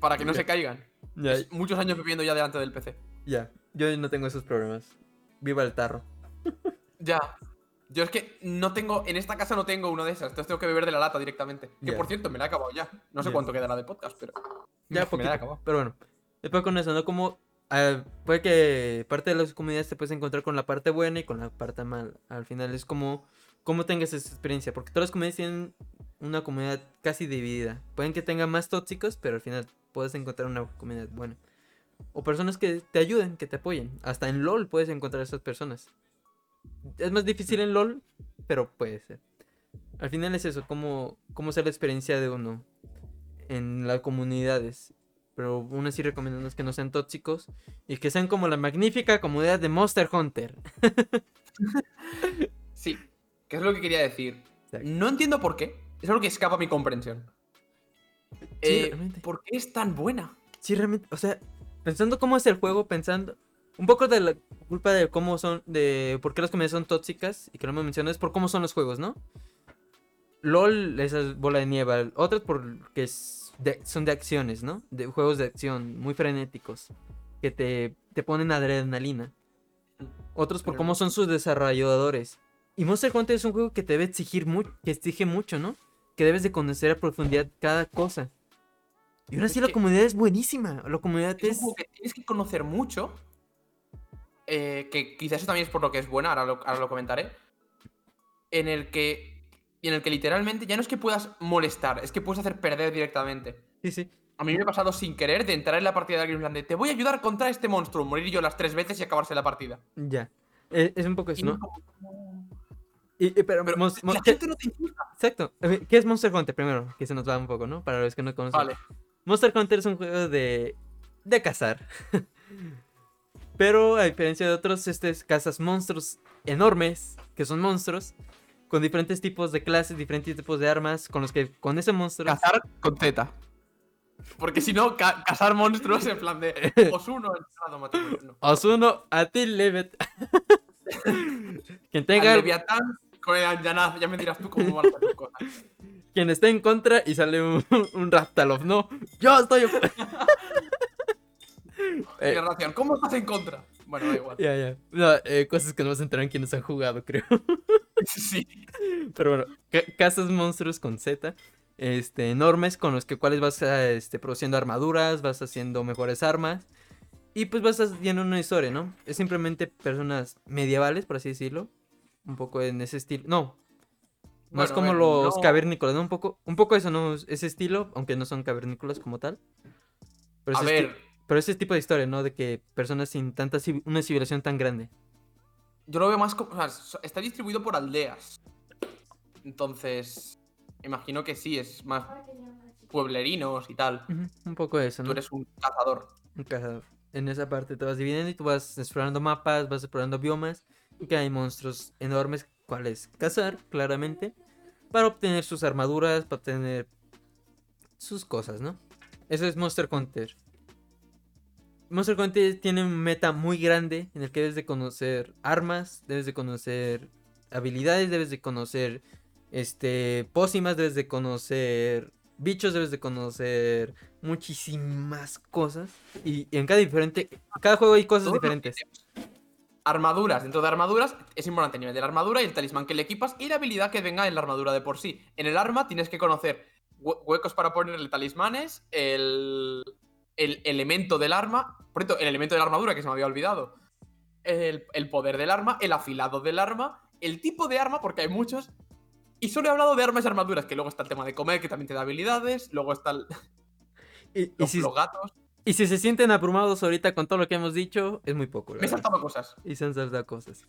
Para que no se caigan. Es muchos años viviendo ya delante del PC. ya. Yo no tengo esos problemas. Viva el tarro. Ya. Yo es que no tengo, en esta casa no tengo una de esas, entonces tengo que beber de la lata directamente. Que por cierto, me la he acabado ya. No sé cuánto quedará de podcast, pero. Ya, me poquito. la he acabado. Pero bueno, después con eso, ¿no? Como puede que parte de las comunidades te puedes encontrar con la parte buena y con la parte mala. Al final es como cómo tengas esa experiencia. Porque todas las comunidades tienen una comunidad casi dividida. Pueden que tengan más tóxicos, pero al final puedes encontrar una comunidad buena. O personas que te ayuden, que te apoyen. Hasta en LOL puedes encontrar esas personas. Es más difícil en LOL, pero puede ser. Al final es eso, cómo ser la experiencia de uno en las comunidades. Pero aún así recomendamos que no sean tóxicos y que sean como la magnífica comunidad de Monster Hunter. Sí, que es lo que quería decir. Exacto. No entiendo por qué. Es algo que escapa a mi comprensión. Eh, realmente. ¿Por qué es tan buena? Sí, realmente, o sea, pensando cómo es el juego, pensando un poco de la culpa de cómo son, de por qué las comunidades son tóxicas y que no me mencioné es por cómo son los juegos, ¿no? LOL, esa es bola de nieve. Otras porque es de- son de acciones, ¿no? De juegos de acción muy frenéticos que te, te ponen adrenalina. Otros por cómo son sus desarrolladores. Y Monster Hunter es un juego que te debe exigir mucho, que exige mucho, ¿no? Que debes de conocer a profundidad cada cosa. Y aún Es así la comunidad es buenísima. La comunidad Es un es... juego que tienes que conocer mucho. eh, que quizás eso también es por lo que es buena, ahora lo, ahora lo comentaré. En el que. Y en el que literalmente ya no es que puedas molestar, es que puedes hacer perder directamente. Sí, sí. A mí me ha pasado sin querer de entrar en la partida de alguien en plan de te voy a ayudar contra este monstruo, morir yo las tres veces y acabarse la partida. Ya. Eh, es un poco eso, ¿no? como- Y, y- pero, Pero Mons- Mon- la ¿qué- gente no te insulta. Exacto. ¿Qué es Monster Hunter primero? Que se nos va un poco, ¿no? Para los que no conocen. Vale. Monster Hunter es un juego de. de cazar. Pero a diferencia de otros, este es cazas monstruos enormes, que son monstruos, con diferentes tipos de clases, diferentes tipos de armas, con los que con ese monstruo... Cazar con Z. Porque si no, ca- cazar monstruos en plan de Osuno en. Osuno, a ti, Levet. quien tenga, Leviatán con el Anjanaz, ya me dirás tú cómo van tus cosas. quien esté en contra y sale un, un Raptalov, no, yo estoy... Eh. ¿Cómo estás en contra? Bueno, da igual. ya, ya. No, eh, cosas que no vas a enterar en quienes han jugado, creo. Sí. Pero bueno, ca- cazas monstruos con Z, este, enormes, con los que cuales vas a, este, produciendo armaduras, vas haciendo mejores armas. Y pues vas haciendo una historia, ¿no? Es simplemente personas medievales, por así decirlo. Un poco en ese estilo. No. Bueno, a como los no- cavernícolas, ¿no? Un poco, un poco eso, ¿no? Ese estilo, aunque no son cavernícolas como tal. Pero A ver, pero ese tipo de historia, ¿no? De que personas sin tanta una civilización tan grande. yo lo veo más como. O sea, está distribuido por aldeas. Entonces. Imagino que sí, es más pueblerinos y tal. Un poco eso, Tú ¿no? eres un cazador. un cazador. En esa parte te vas dividiendo y tú vas explorando mapas, vas explorando biomas y que hay monstruos enormes cuales cazar, claramente, para obtener sus armaduras, para obtener sus cosas, ¿no? Eso es Monster Hunter. Monster Hunter tiene un meta muy grande en el que debes de conocer armas, debes de conocer habilidades, debes de conocer este pócimas, debes de conocer bichos, debes de conocer muchísimas cosas y, y en cada diferente cada juego hay cosas diferentes. Armaduras. Dentro de armaduras es importante el nivel de la armadura y el talismán que le equipas y la habilidad que venga en la armadura de por sí. En el arma tienes que conocer hue- huecos para ponerle talismanes, el, el elemento del arma, por cierto, el elemento de la armadura que se me había olvidado, el, el poder del arma, el afilado del arma, el tipo de arma, porque hay muchos. Y solo he hablado de armas y armaduras, que luego está el tema de comer, que también te da habilidades, luego están Y, y los, si, los gatos. y si se sienten abrumados ahorita con todo lo que hemos dicho, es muy poco. Me he saltado cosas. y se han saltado cosas.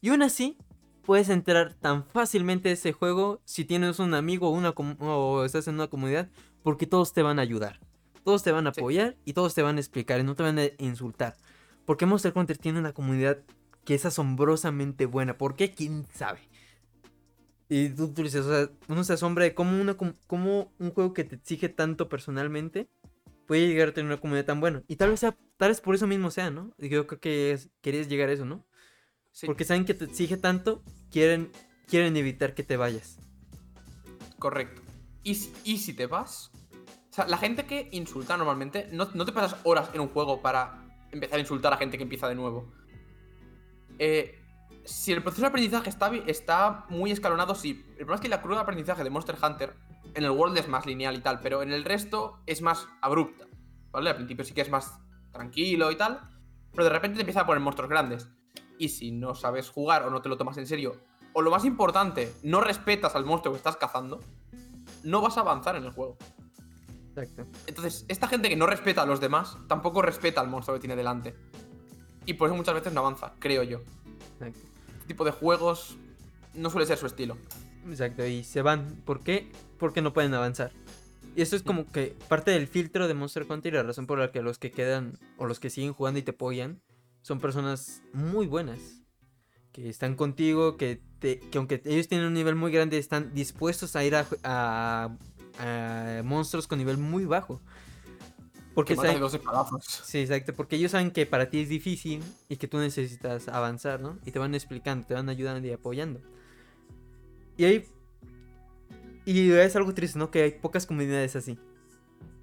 Y aún así, puedes entrar tan fácilmente a ese juego si tienes un amigo o, una o estás en una comunidad, porque todos te van a ayudar. Todos te van a Sí. apoyar y todos te van a explicar y no te van a insultar. Porque Monster Hunter tiene una comunidad que es asombrosamente buena. ¿Por qué? ¿Quién sabe? Y tú, tú dices, o sea, uno se asombra de cómo, una, com- cómo un juego que te exige tanto personalmente puede llegar a tener una comunidad tan buena. Y tal vez sea, tal vez por eso mismo sea, ¿no? Y yo creo que es- querías llegar a eso, ¿no? Sí. Porque saben que te exige tanto, quieren, quieren evitar que te vayas. Correcto. ¿Y, y si te vas? O sea, la gente que insulta normalmente, no, no te pasas horas en un juego para empezar a insultar a gente que empieza de nuevo. Eh, si el proceso de aprendizaje está, está muy escalonado, sí. El problema es que la curva de aprendizaje de Monster Hunter en el World es más lineal y tal, pero en el resto es más abrupta. ¿Vale? Al principio sí que es más tranquilo y tal, pero de repente te empieza a poner monstruos grandes. Y si no sabes jugar o no te lo tomas en serio, o lo más importante, no respetas al monstruo que estás cazando, no vas a avanzar en el juego. Exacto. Entonces, esta gente que no respeta a los demás, tampoco respeta al monstruo que tiene delante. Y por eso muchas veces no avanza, creo yo. Exacto. Este tipo de juegos no suele ser su estilo. Exacto, y se van. ¿Por qué? Porque no pueden avanzar. Y eso es como que parte del filtro de Monster Hunter y la razón por la que los que quedan o los que siguen jugando y te apoyan son personas muy buenas. Que están contigo, que, te, que aunque ellos tienen un nivel muy grande, están dispuestos a ir a, a- a monstruos con nivel muy bajo. Porque saben-. Sí, exacto, porque ellos saben que para ti es difícil y que tú necesitas avanzar, ¿no? Y te van explicando, te van ayudando y apoyando. Y ahí... Y es algo triste, ¿no? Que hay pocas comunidades así.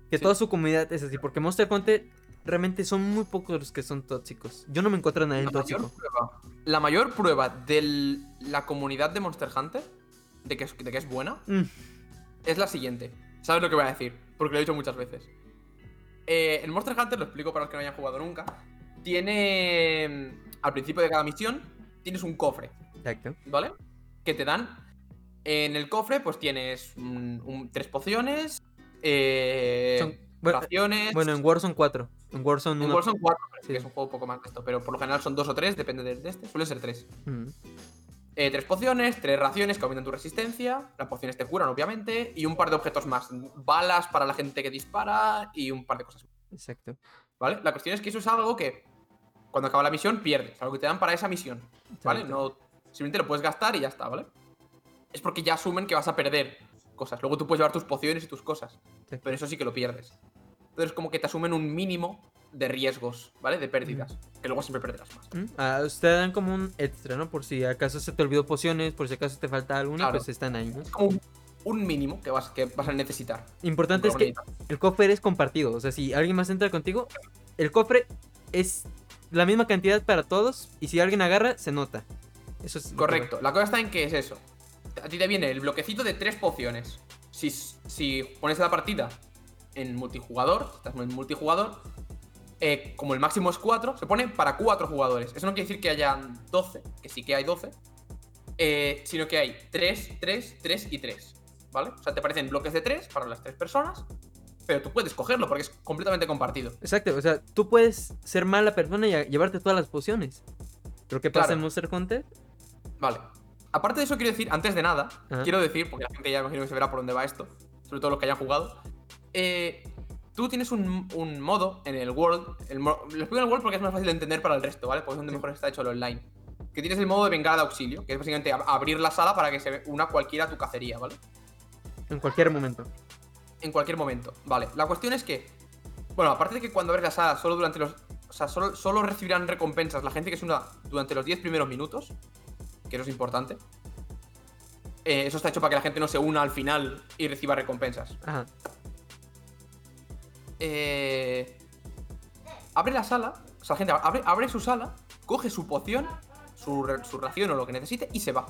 Que Sí. toda su comunidad es así, porque Monster Hunter realmente son muy pocos los que son tóxicos. Yo no me encuentro a nadie La tóxico. mayor, prueba, la mayor prueba de la comunidad de Monster Hunter, de que, es, de que es buena, Mm, es la siguiente. ¿Sabes lo que voy a decir? Porque lo he dicho muchas veces. Eh, el Monster Hunter, lo explico para los que no hayan jugado nunca, tiene... Al principio de cada misión, tienes un cofre, exacto. ¿vale? Que te dan... En el cofre, pues tienes un- un- tres pociones, eh, Son- bueno, raciones... bueno, en Warzone 4. En Warzone en 1. Warzone 4, pero es que Sí. es un juego un poco más de esto, pero por lo general son dos o tres, depende de, de este, suele ser tres. Mm, Eh, tres pociones, tres raciones que aumentan tu resistencia, las pociones te curan, obviamente, y un par de objetos más, balas para la gente que dispara y un par de cosas más, exacto. ¿vale? La cuestión es que eso es algo que cuando acaba la misión pierdes, algo que te dan para esa misión, ¿vale? No, simplemente lo puedes gastar y ya está, ¿vale? Es porque ya asumen que vas a perder cosas. Luego tú puedes llevar tus pociones y tus cosas, pero eso sí que lo pierdes. Entonces como que te asumen un mínimo de riesgos, ¿vale? De pérdidas, que luego siempre perderás más. ¿Mm? Ah, te dan como un extra, ¿no? Por si acaso se te olvidó pociones, por si acaso te falta alguna, Claro. pues están ahí, ¿no? Es como un, un mínimo que vas, que vas a necesitar. Importante es que el cofre es compartido. O sea, si alguien más entra contigo, el cofre es la misma cantidad para todos. Y si alguien agarra, se nota. Eso es. Correcto. La cosa está en que es eso. A ti te viene el bloquecito de tres pociones. Si, si pones la partida en multijugador, estás en multijugador, eh, como el máximo es 4, se pone para 4 jugadores. Eso no quiere decir que hayan 12, que sí que hay 12, eh, sino que hay 3, 3, 3 y 3. ¿Vale? O sea, te aparecen bloques de 3 para las 3 personas, pero tú puedes cogerlo porque es completamente compartido. Exacto. O sea, tú puedes ser mala persona y a- llevarte todas las pociones. Pero ¿qué pasa Claro. en Monster Hunter? Vale. Aparte de eso, quiero decir, antes de nada, Ajá. quiero decir, porque la gente ya imagino que se verá por dónde va esto, sobre todo los que hayan jugado. eh, tú tienes un, un modo en el World. El lo explico en el World porque es más fácil de entender para el resto, ¿vale? Porque es donde mejor está hecho el online. Que tienes el modo de bengala de auxilio, que es básicamente ab- abrir la sala para que se una cualquiera a tu cacería, ¿vale? En cualquier momento. En cualquier momento. Vale. La cuestión es que. Bueno, aparte de que cuando abres la sala, solo durante los. O sea, solo, solo recibirán recompensas la gente que es una durante los 10 primeros minutos. Que eso es importante. Eh, eso está hecho para que la gente no se una al final y reciba recompensas. Ajá. Eh, abre la sala. O sea, la gente abre, abre su sala, coge su poción, su, ración o lo que necesite y se va.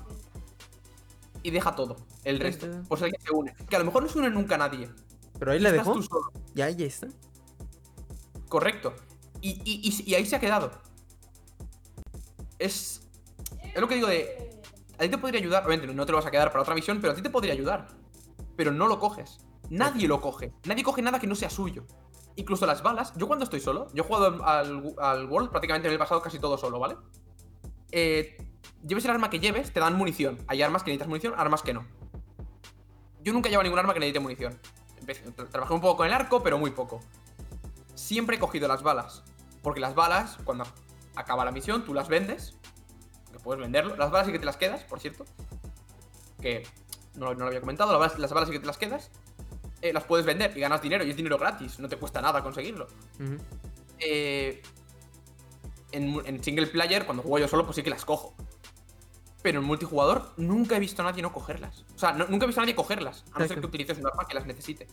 Y deja todo, el resto. Si alguien se une. Que a lo mejor no se une nunca nadie. Pero ahí la Estás dejó. tú solo. Ya, ya está. Correcto. Y, y- y- y ahí se ha quedado. Es. Es lo que digo de. A ti te podría ayudar. Obviamente no te lo vas a quedar para otra misión, pero a ti te podría ayudar. Pero no lo coges. Nadie lo coge. Nadie coge nada que no sea suyo. Incluso las balas. Yo cuando estoy solo, yo he jugado al, World prácticamente me he pasado casi todo solo, ¿vale? Eh, lleves el arma que lleves, te dan munición. Hay armas que necesitas munición, armas que no. Yo nunca llevo ningún arma que necesite munición. Empecé- tra- trabajé un poco con el arco, pero muy poco siempre he cogido las balas. Porque las balas, cuando acaba la misión, tú las vendes. Que puedes venderlo. Las balas sí que te las quedas, por cierto. Que no, no lo había comentado. Las balas, las balas sí que te las quedas. Eh, las puedes vender y ganas dinero. Y es dinero gratis. No te cuesta nada conseguirlo. Eh, en, single player, cuando juego yo solo, pues sí que las cojo. Pero en multijugador nunca he visto a nadie no cogerlas. O sea, no- nunca he visto a nadie cogerlas. A no ser que utilices un arma que las necesite.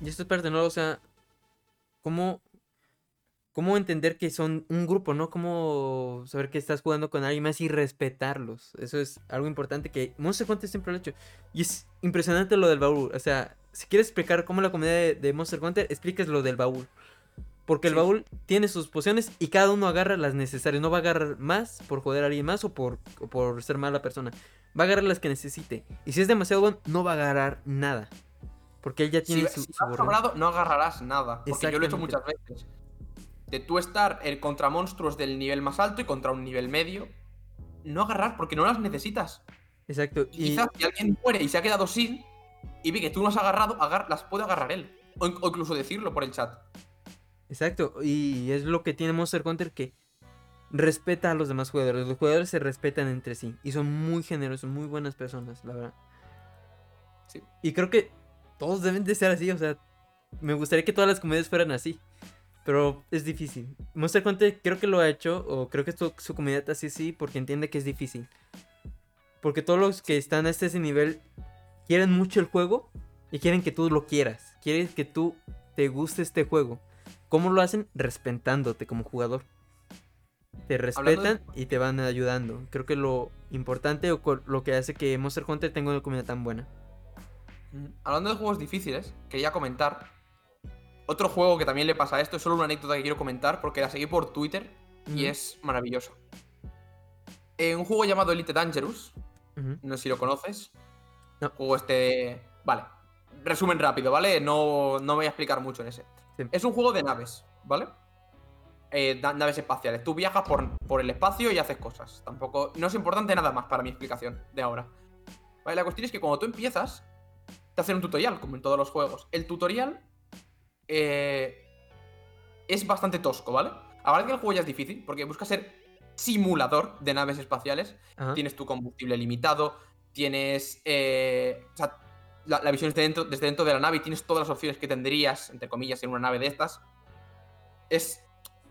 Y esto es parte, ¿no? O sea, ¿cómo, cómo entender que son un grupo, ¿no? Cómo saber que estás jugando con alguien más y respetarlos. Eso es algo importante que Monster Hunter siempre lo ha hecho. Y es impresionante lo del baúl. O sea, si quieres explicar cómo la comunidad de, de Monster Hunter, expliques lo del baúl. Porque el Sí. baúl tiene sus pociones y cada uno agarra las necesarias. No va a agarrar más por joder a alguien más o por, o por ser mala persona. Va a agarrar las que necesite. Y si es demasiado bueno, no va a agarrar nada. Porque él ya Si, tiene si su, borrón. sobrado, no agarrarás nada. Porque yo lo he hecho muchas veces. De tú estar eh, contra monstruos del nivel más alto y contra un nivel medio, no agarrar porque no las necesitas. Exacto. Y Y, quizás si alguien muere y se ha quedado sin, y ve que tú no has agarrado, agar- las puede agarrar él. O, in- o incluso decirlo por el chat. exacto. Y es lo que tiene Monster Hunter que respeta a los demás jugadores. Los jugadores se respetan entre sí. Y son muy generosos, muy buenas personas, la verdad. Sí. Y creo que todos deben de ser así. O sea, me gustaría que todas las comunidades fueran así. Pero es difícil. Monster Hunter creo que lo ha hecho. O creo que su, su comunidad así sí. Porque entiende que es difícil. Porque todos los que están a este nivel quieren mucho el juego. Y quieren que tú lo quieras. Quieren que tú te guste este juego. ¿Cómo lo hacen? Respetándote como jugador. Te de- respetan y te van ayudando. Creo que lo importante o lo que hace que Monster Hunter tenga una comunidad tan buena. Hablando de juegos difíciles, quería comentar. Otro juego que también le pasa a esto, es solo una anécdota que quiero comentar porque la seguí por Twitter y es maravilloso. Eh, un juego llamado Elite Dangerous, no sé si lo conoces. No. Juego este. Vale. Resumen rápido, ¿vale? No, no voy a explicar mucho en ese. Sí. Es un juego de naves, ¿vale? Eh, naves espaciales. Tú viajas por, por el espacio y haces cosas. Tampoco. No es importante nada más para mi explicación de ahora. Vale, la cuestión es que cuando tú empiezas, te hacen un tutorial, como en todos los juegos. El tutorial eh, es bastante tosco, ¿vale? Ahora que el juego ya es difícil, porque busca ser simulador de naves espaciales. Ajá. Tienes tu combustible limitado, tienes. eh, o sea, la, visión es de dentro, desde dentro de la nave y tienes todas las opciones que tendrías, entre comillas, en una nave de estas. Es.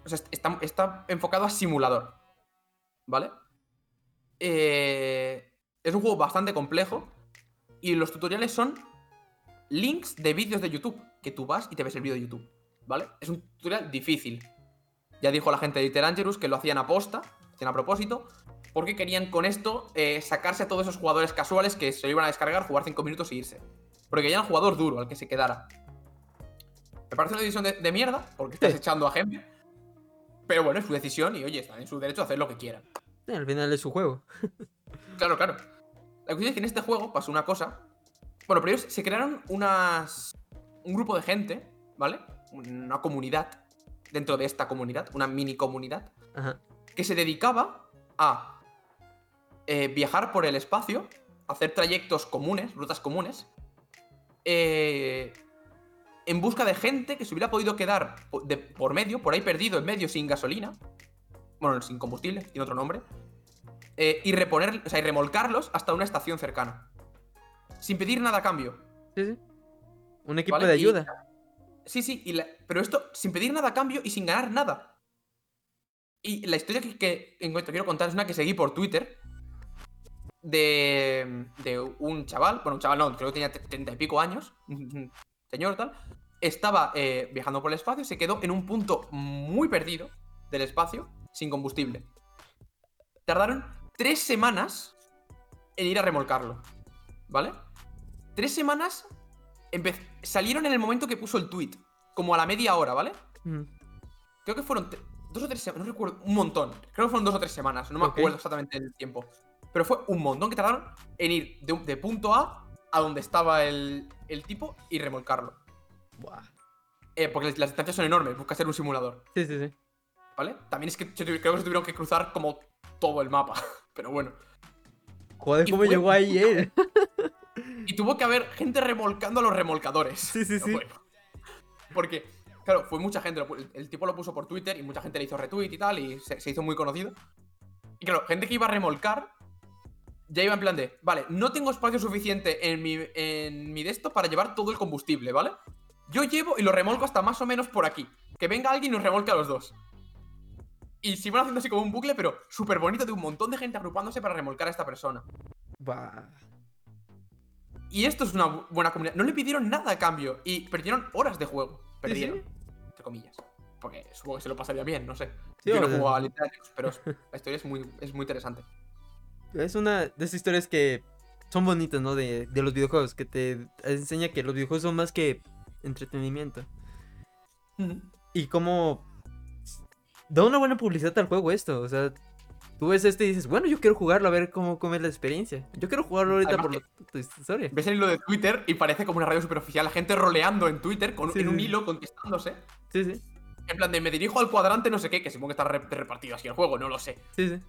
O sea, está, enfocado a simulador. ¿Vale? Eh, es un juego bastante complejo. Y los tutoriales son links de vídeos de YouTube. Que tú vas y te ves el vídeo de YouTube. ¿Vale? Es un tutorial difícil. Ya dijo la gente de Angelus que lo hacían a posta, hacían a propósito, porque querían con esto eh, sacarse a todos esos jugadores casuales que se lo iban a descargar, jugar 5 minutos e irse. Porque querían al jugador duro, al que se quedara. Me parece una decisión de, de mierda, porque estás Sí. echando a gente. Pero bueno, es su decisión y oye, están en su derecho a hacer lo que quieran. Sí, al final es su juego. Claro, claro. La cuestión es que en este juego pasó una cosa. Bueno, primero se crearon unas. un grupo de gente, ¿vale? Una comunidad dentro de esta comunidad, una mini comunidad, Ajá. que se dedicaba a eh, viajar por el espacio, hacer trayectos comunes, rutas comunes, eh, en busca de gente que se hubiera podido quedar de- por medio, por ahí perdido en medio sin gasolina, bueno, sin combustible, tiene otro nombre, eh, y reponer, o sea, y remolcarlos hasta una estación cercana, sin pedir nada a cambio. Sí, sí. Un equipo ¿vale? de Y- ayuda. Sí, sí, y la- pero esto sin pedir nada a cambio y sin ganar nada. Y la historia que, quiero contar es una que seguí por Twitter de, de un chaval, bueno, un chaval no, creo que tenía treinta y pico años, señor tal, estaba eh, viajando por el espacio y se quedó en un punto muy perdido del espacio sin combustible. Tardaron tres semanas en ir a remolcarlo, ¿vale? Tres semanas salieron en el momento que puso el tweet, como a la media hora, ¿vale? Mm. Creo que fueron dos o tres semanas, no recuerdo, un montón. Creo que fueron dos o tres semanas, no me acuerdo exactamente el tiempo. Pero fue un montón que tardaron en ir de, un- de punto A a donde estaba el, el tipo y remolcarlo. Buah. Eh, porque las distancias son enormes, busca ser un simulador, Sí, sí, sí. ¿vale? También es que creo que se tuvieron que cruzar como todo el mapa, pero bueno. Joder, ¿cómo llegó ahí él? Y tuvo que haber gente remolcando a los remolcadores. Sí, sí, sí. bueno. Porque, claro, fue mucha gente. el tipo lo puso por Twitter y mucha gente le hizo retweet y tal, y se, se hizo muy conocido. Y claro, gente que iba a remolcar ya iba en plan de, vale, no tengo espacio suficiente en mi, en mi de esto para llevar todo el combustible, ¿vale? Yo llevo y lo remolco hasta más o menos por aquí. Que venga alguien y nos remolque a los dos. Y se iban haciendo así como un bucle, pero súper bonito de un montón de gente agrupándose para remolcar a esta persona. Buah. Y esto es una bu- buena comunidad. No le pidieron nada a cambio y perdieron horas de juego. Perdieron, entre comillas. Porque supongo que se lo pasaría bien, no sé. Sí, Yo no juego a pero la historia es muy, es muy interesante. Es una de esas historias que son bonitas, ¿no? De, de los videojuegos, que te enseña que los videojuegos son más que entretenimiento. Y como da una buena publicidad al juego esto, o sea, tú ves este y dices, bueno, yo quiero jugarlo a ver cómo, cómo es la experiencia. Yo quiero jugarlo ahorita Además por tu historia. Ves el hilo de Twitter y parece como una radio superoficial. La gente roleando en Twitter con, Sí, en un hilo contestándose. Sí, sí, En plan de me dirijo al cuadrante no sé qué, que supongo que está re- repartido así el juego, no lo sé. sí, sí.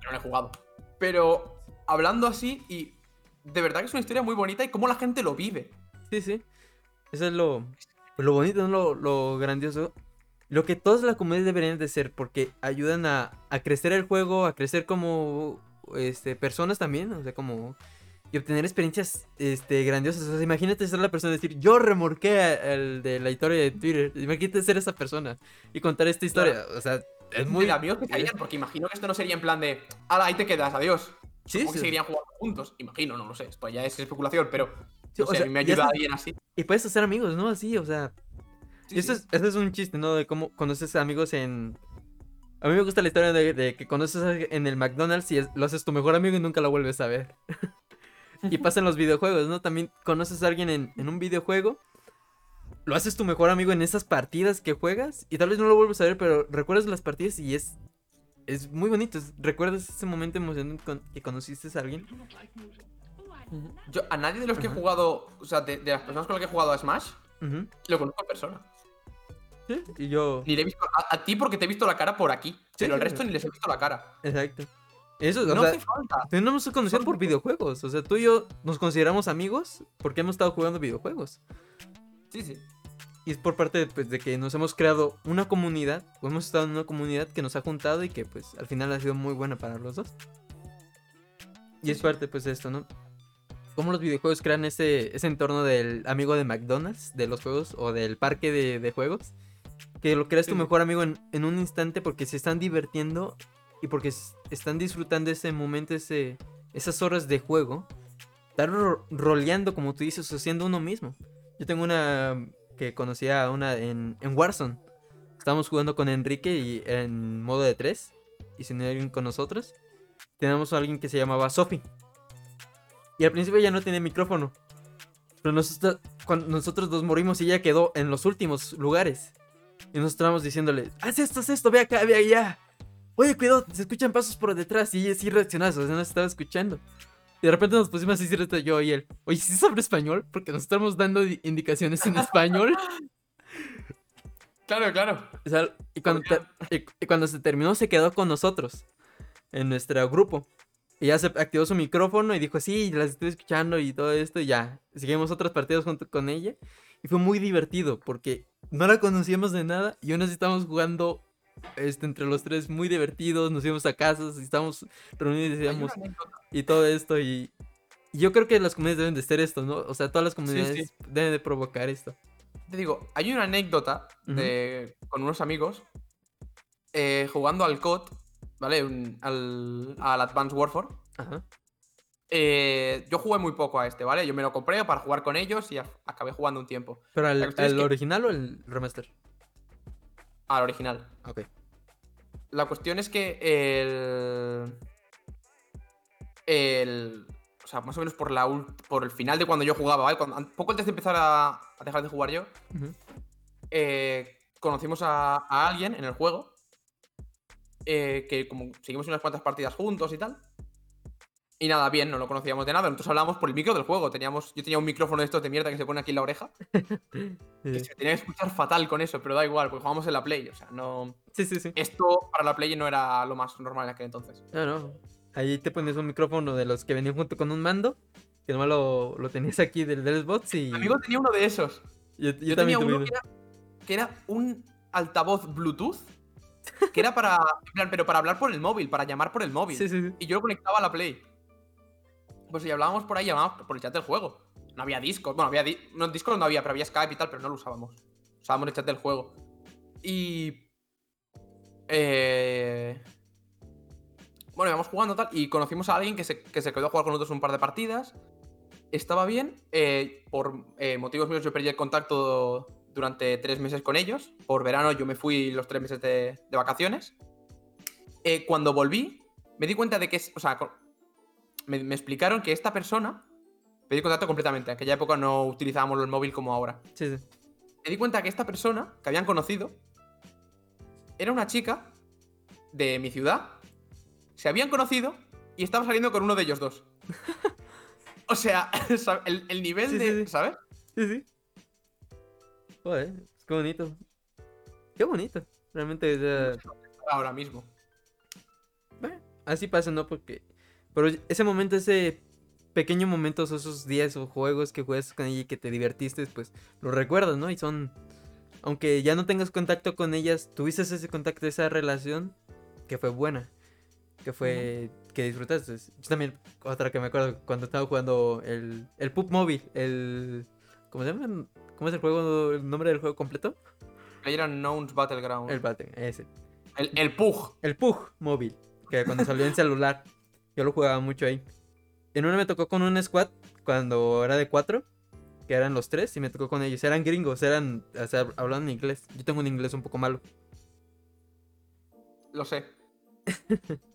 Pero no he jugado. Pero hablando así y de verdad que es una historia muy bonita y cómo la gente lo vive. Sí, sí. Eso es lo, lo bonito, ¿no? lo, lo grandioso. Lo que todas las comunidades deberían de ser, porque ayudan a, a crecer el juego, a crecer como este, personas también, o sea, como... Y obtener experiencias este, grandiosas. O sea, imagínate ser la persona y decir, yo remorqué a- el de la historia de Twitter. Imagínate ser esa persona y contar esta historia. O sea, es muy... de amigos que caían, porque imagino que esto no sería en plan de, ala, ahí te quedas, adiós. Sí, que seguirían jugando juntos, imagino, no lo sé. Esto ya es especulación, pero Sí, no o sé, sea, a mí me ayuda está- alguien así. Y puedes hacer amigos, ¿no? Así, o sea... Sí, Y eso, sí. es, es un chiste, ¿no? De cómo conoces amigos en... A mí me gusta la historia de, de que conoces en el McDonald's y es- lo haces tu mejor amigo y nunca lo vuelves a ver. y pasa en los videojuegos, ¿no? También conoces a alguien en, en un videojuego, lo haces tu mejor amigo en esas partidas que juegas y tal vez no lo vuelves a ver, pero recuerdas las partidas y es... Es muy bonito, recuerdas ese momento emocionante con- que conociste a alguien. Yo a nadie de los que he jugado, o sea, de, de las personas con las que he jugado a Smash, lo conozco en persona. Sí, Y yo... Ni le he visto a, a ti porque te he visto la cara por aquí, pero el sí. resto ni les he visto la cara. Exacto. Eso, o No sea, hace falta. Tú y no nos hemos conocido por videojuegos. O sea, tú y yo nos consideramos amigos porque hemos estado jugando videojuegos. Sí, sí. Y es por parte de, pues, de que nos hemos creado una comunidad, o hemos estado en una comunidad que nos ha juntado y que pues al final ha sido muy buena para los dos. Y es parte pues de esto, ¿no? Cómo los videojuegos crean ese, ese entorno del amigo de McDonald's, de los juegos, o del parque de, de juegos. Que lo creas tu mejor amigo en, en un instante porque se están divirtiendo y porque están disfrutando ese momento, ese, esas horas de juego. Estar ro- roleando, como tú dices, o siendo uno mismo. Yo tengo una que conocía a una en, en Warzone. Estábamos jugando con Enrique y en modo de tres. Y sin alguien con nosotros. Tenemos a alguien que se llamaba Sophie. Y al principio ya no tenía micrófono. Pero nosotros, cuando nosotros dos morimos y ella quedó en los últimos lugares. Y nosotros estábamos diciéndole, haz esto, haz esto, ve acá, ve allá. Oye, cuidado, se escuchan pasos por detrás. Y ella sí reaccionaba, o sea, nos estaba escuchando. Y de repente nos pusimos así, reto, yo y él. Oye, ¿sí sobre español? Porque nos estamos dando di- indicaciones en español. Claro, claro. O sea, y, cuando ter- y- cuando se terminó, se quedó con nosotros. En nuestro grupo. Y ya se activó su micrófono y dijo, sí, las estoy escuchando y todo esto. Y ya, seguimos otras partidas junto con ella. Y fue muy divertido porque no la conocíamos de nada. Y aún así estábamos jugando este, entre los tres muy divertidos. Nos íbamos a casas y estábamos reunidos y decíamos, todo esto. Y, yo creo que las comunidades deben de ser esto, ¿no? O sea, todas las sí. comunidades deben de provocar esto. Te digo, hay una anécdota de, con unos amigos eh, jugando al COD, ¿vale? Un- al, al Advanced Warfare. Ajá. Eh, yo jugué muy poco a este, ¿vale? Yo me lo compré para jugar con ellos y a- acabé jugando un tiempo. ¿Pero que- original o el remaster? Al original. Ok. La cuestión es que el. El. O sea, más o menos por, la, por el final de cuando yo jugaba, ¿vale? Cuando, poco antes de empezar a, a dejar de jugar yo, eh, conocimos a, a alguien en el juego. eh, que como seguimos unas cuantas partidas juntos y tal. Y nada, bien, no lo conocíamos de nada. Nosotros hablábamos por el micro del juego. Teníamos, yo tenía un micrófono de estos de mierda que se pone aquí en la oreja. Que se tenía que escuchar fatal con eso, pero da igual, porque jugamos en la Play. O sea, no. sí, sí. sí. Esto para la Play no era lo más normal en aquel entonces. No, no. Ahí te pones un micrófono de los que venían junto con un mando. Que nomás lo, lo tenías aquí del, del Xbox y. Mi amigo tenía uno de esos. yo, yo Yo, también tenía uno que era, que era un altavoz Bluetooth. Que era para. pero para hablar por el móvil, para llamar por el móvil. Sí, sí, sí. Y yo lo conectaba a la Play. Pues si hablábamos por ahí, llamábamos por el chat del juego. No había Discord. Bueno, había. Di no, Discord no había, pero había Skype y tal, pero no lo usábamos. Usábamos el chat del juego. Y. Eh. Bueno, íbamos jugando tal. Y conocimos a alguien que se, que se quedó a jugar con nosotros un par de partidas. Estaba bien. eh, por eh, motivos míos, yo perdí el contacto durante tres meses con ellos. Por verano, yo me fui los tres meses de, de vacaciones. Eh, cuando volví, me di cuenta de que. O sea, me, me explicaron que esta persona. Pedí contacto completamente. En aquella época no utilizábamos el móvil como ahora. Sí, sí. Me di cuenta que esta persona que habían conocido era una chica de mi ciudad. Se habían conocido y estaba saliendo con uno de ellos dos. o sea, ¿sab- el, el nivel Sí, sí, de. sí. ¿Sabes? Sí, sí. Joder, es que bonito. Qué bonito. Realmente, o sea, Ahora mismo. bueno, así pasa, ¿no? Porque. Pero ese momento, ese pequeño momento, esos días o juegos que juegas con ella y que te divertiste, pues lo recuerdas, ¿no? Y son. Aunque ya no tengas contacto con ellas, tuviste ese contacto, esa relación que fue buena. Que fue. que disfrutaste. Yo también, otra que me acuerdo, cuando estaba jugando el. el Pup Móvil, el. ¿Cómo se llama? ¿Cómo es el juego? ¿El nombre del juego completo? PlayerUnknown's Battleground. El El, Battle, ese. el, Pug. El Pug móvil. Que cuando salió en celular. Yo lo jugaba mucho ahí. En una me tocó con un squad cuando era de cuatro. Que eran los tres. Y me tocó con ellos. Eran gringos. Eran. O sea, hablaban inglés. Yo tengo un inglés un poco malo. Lo sé.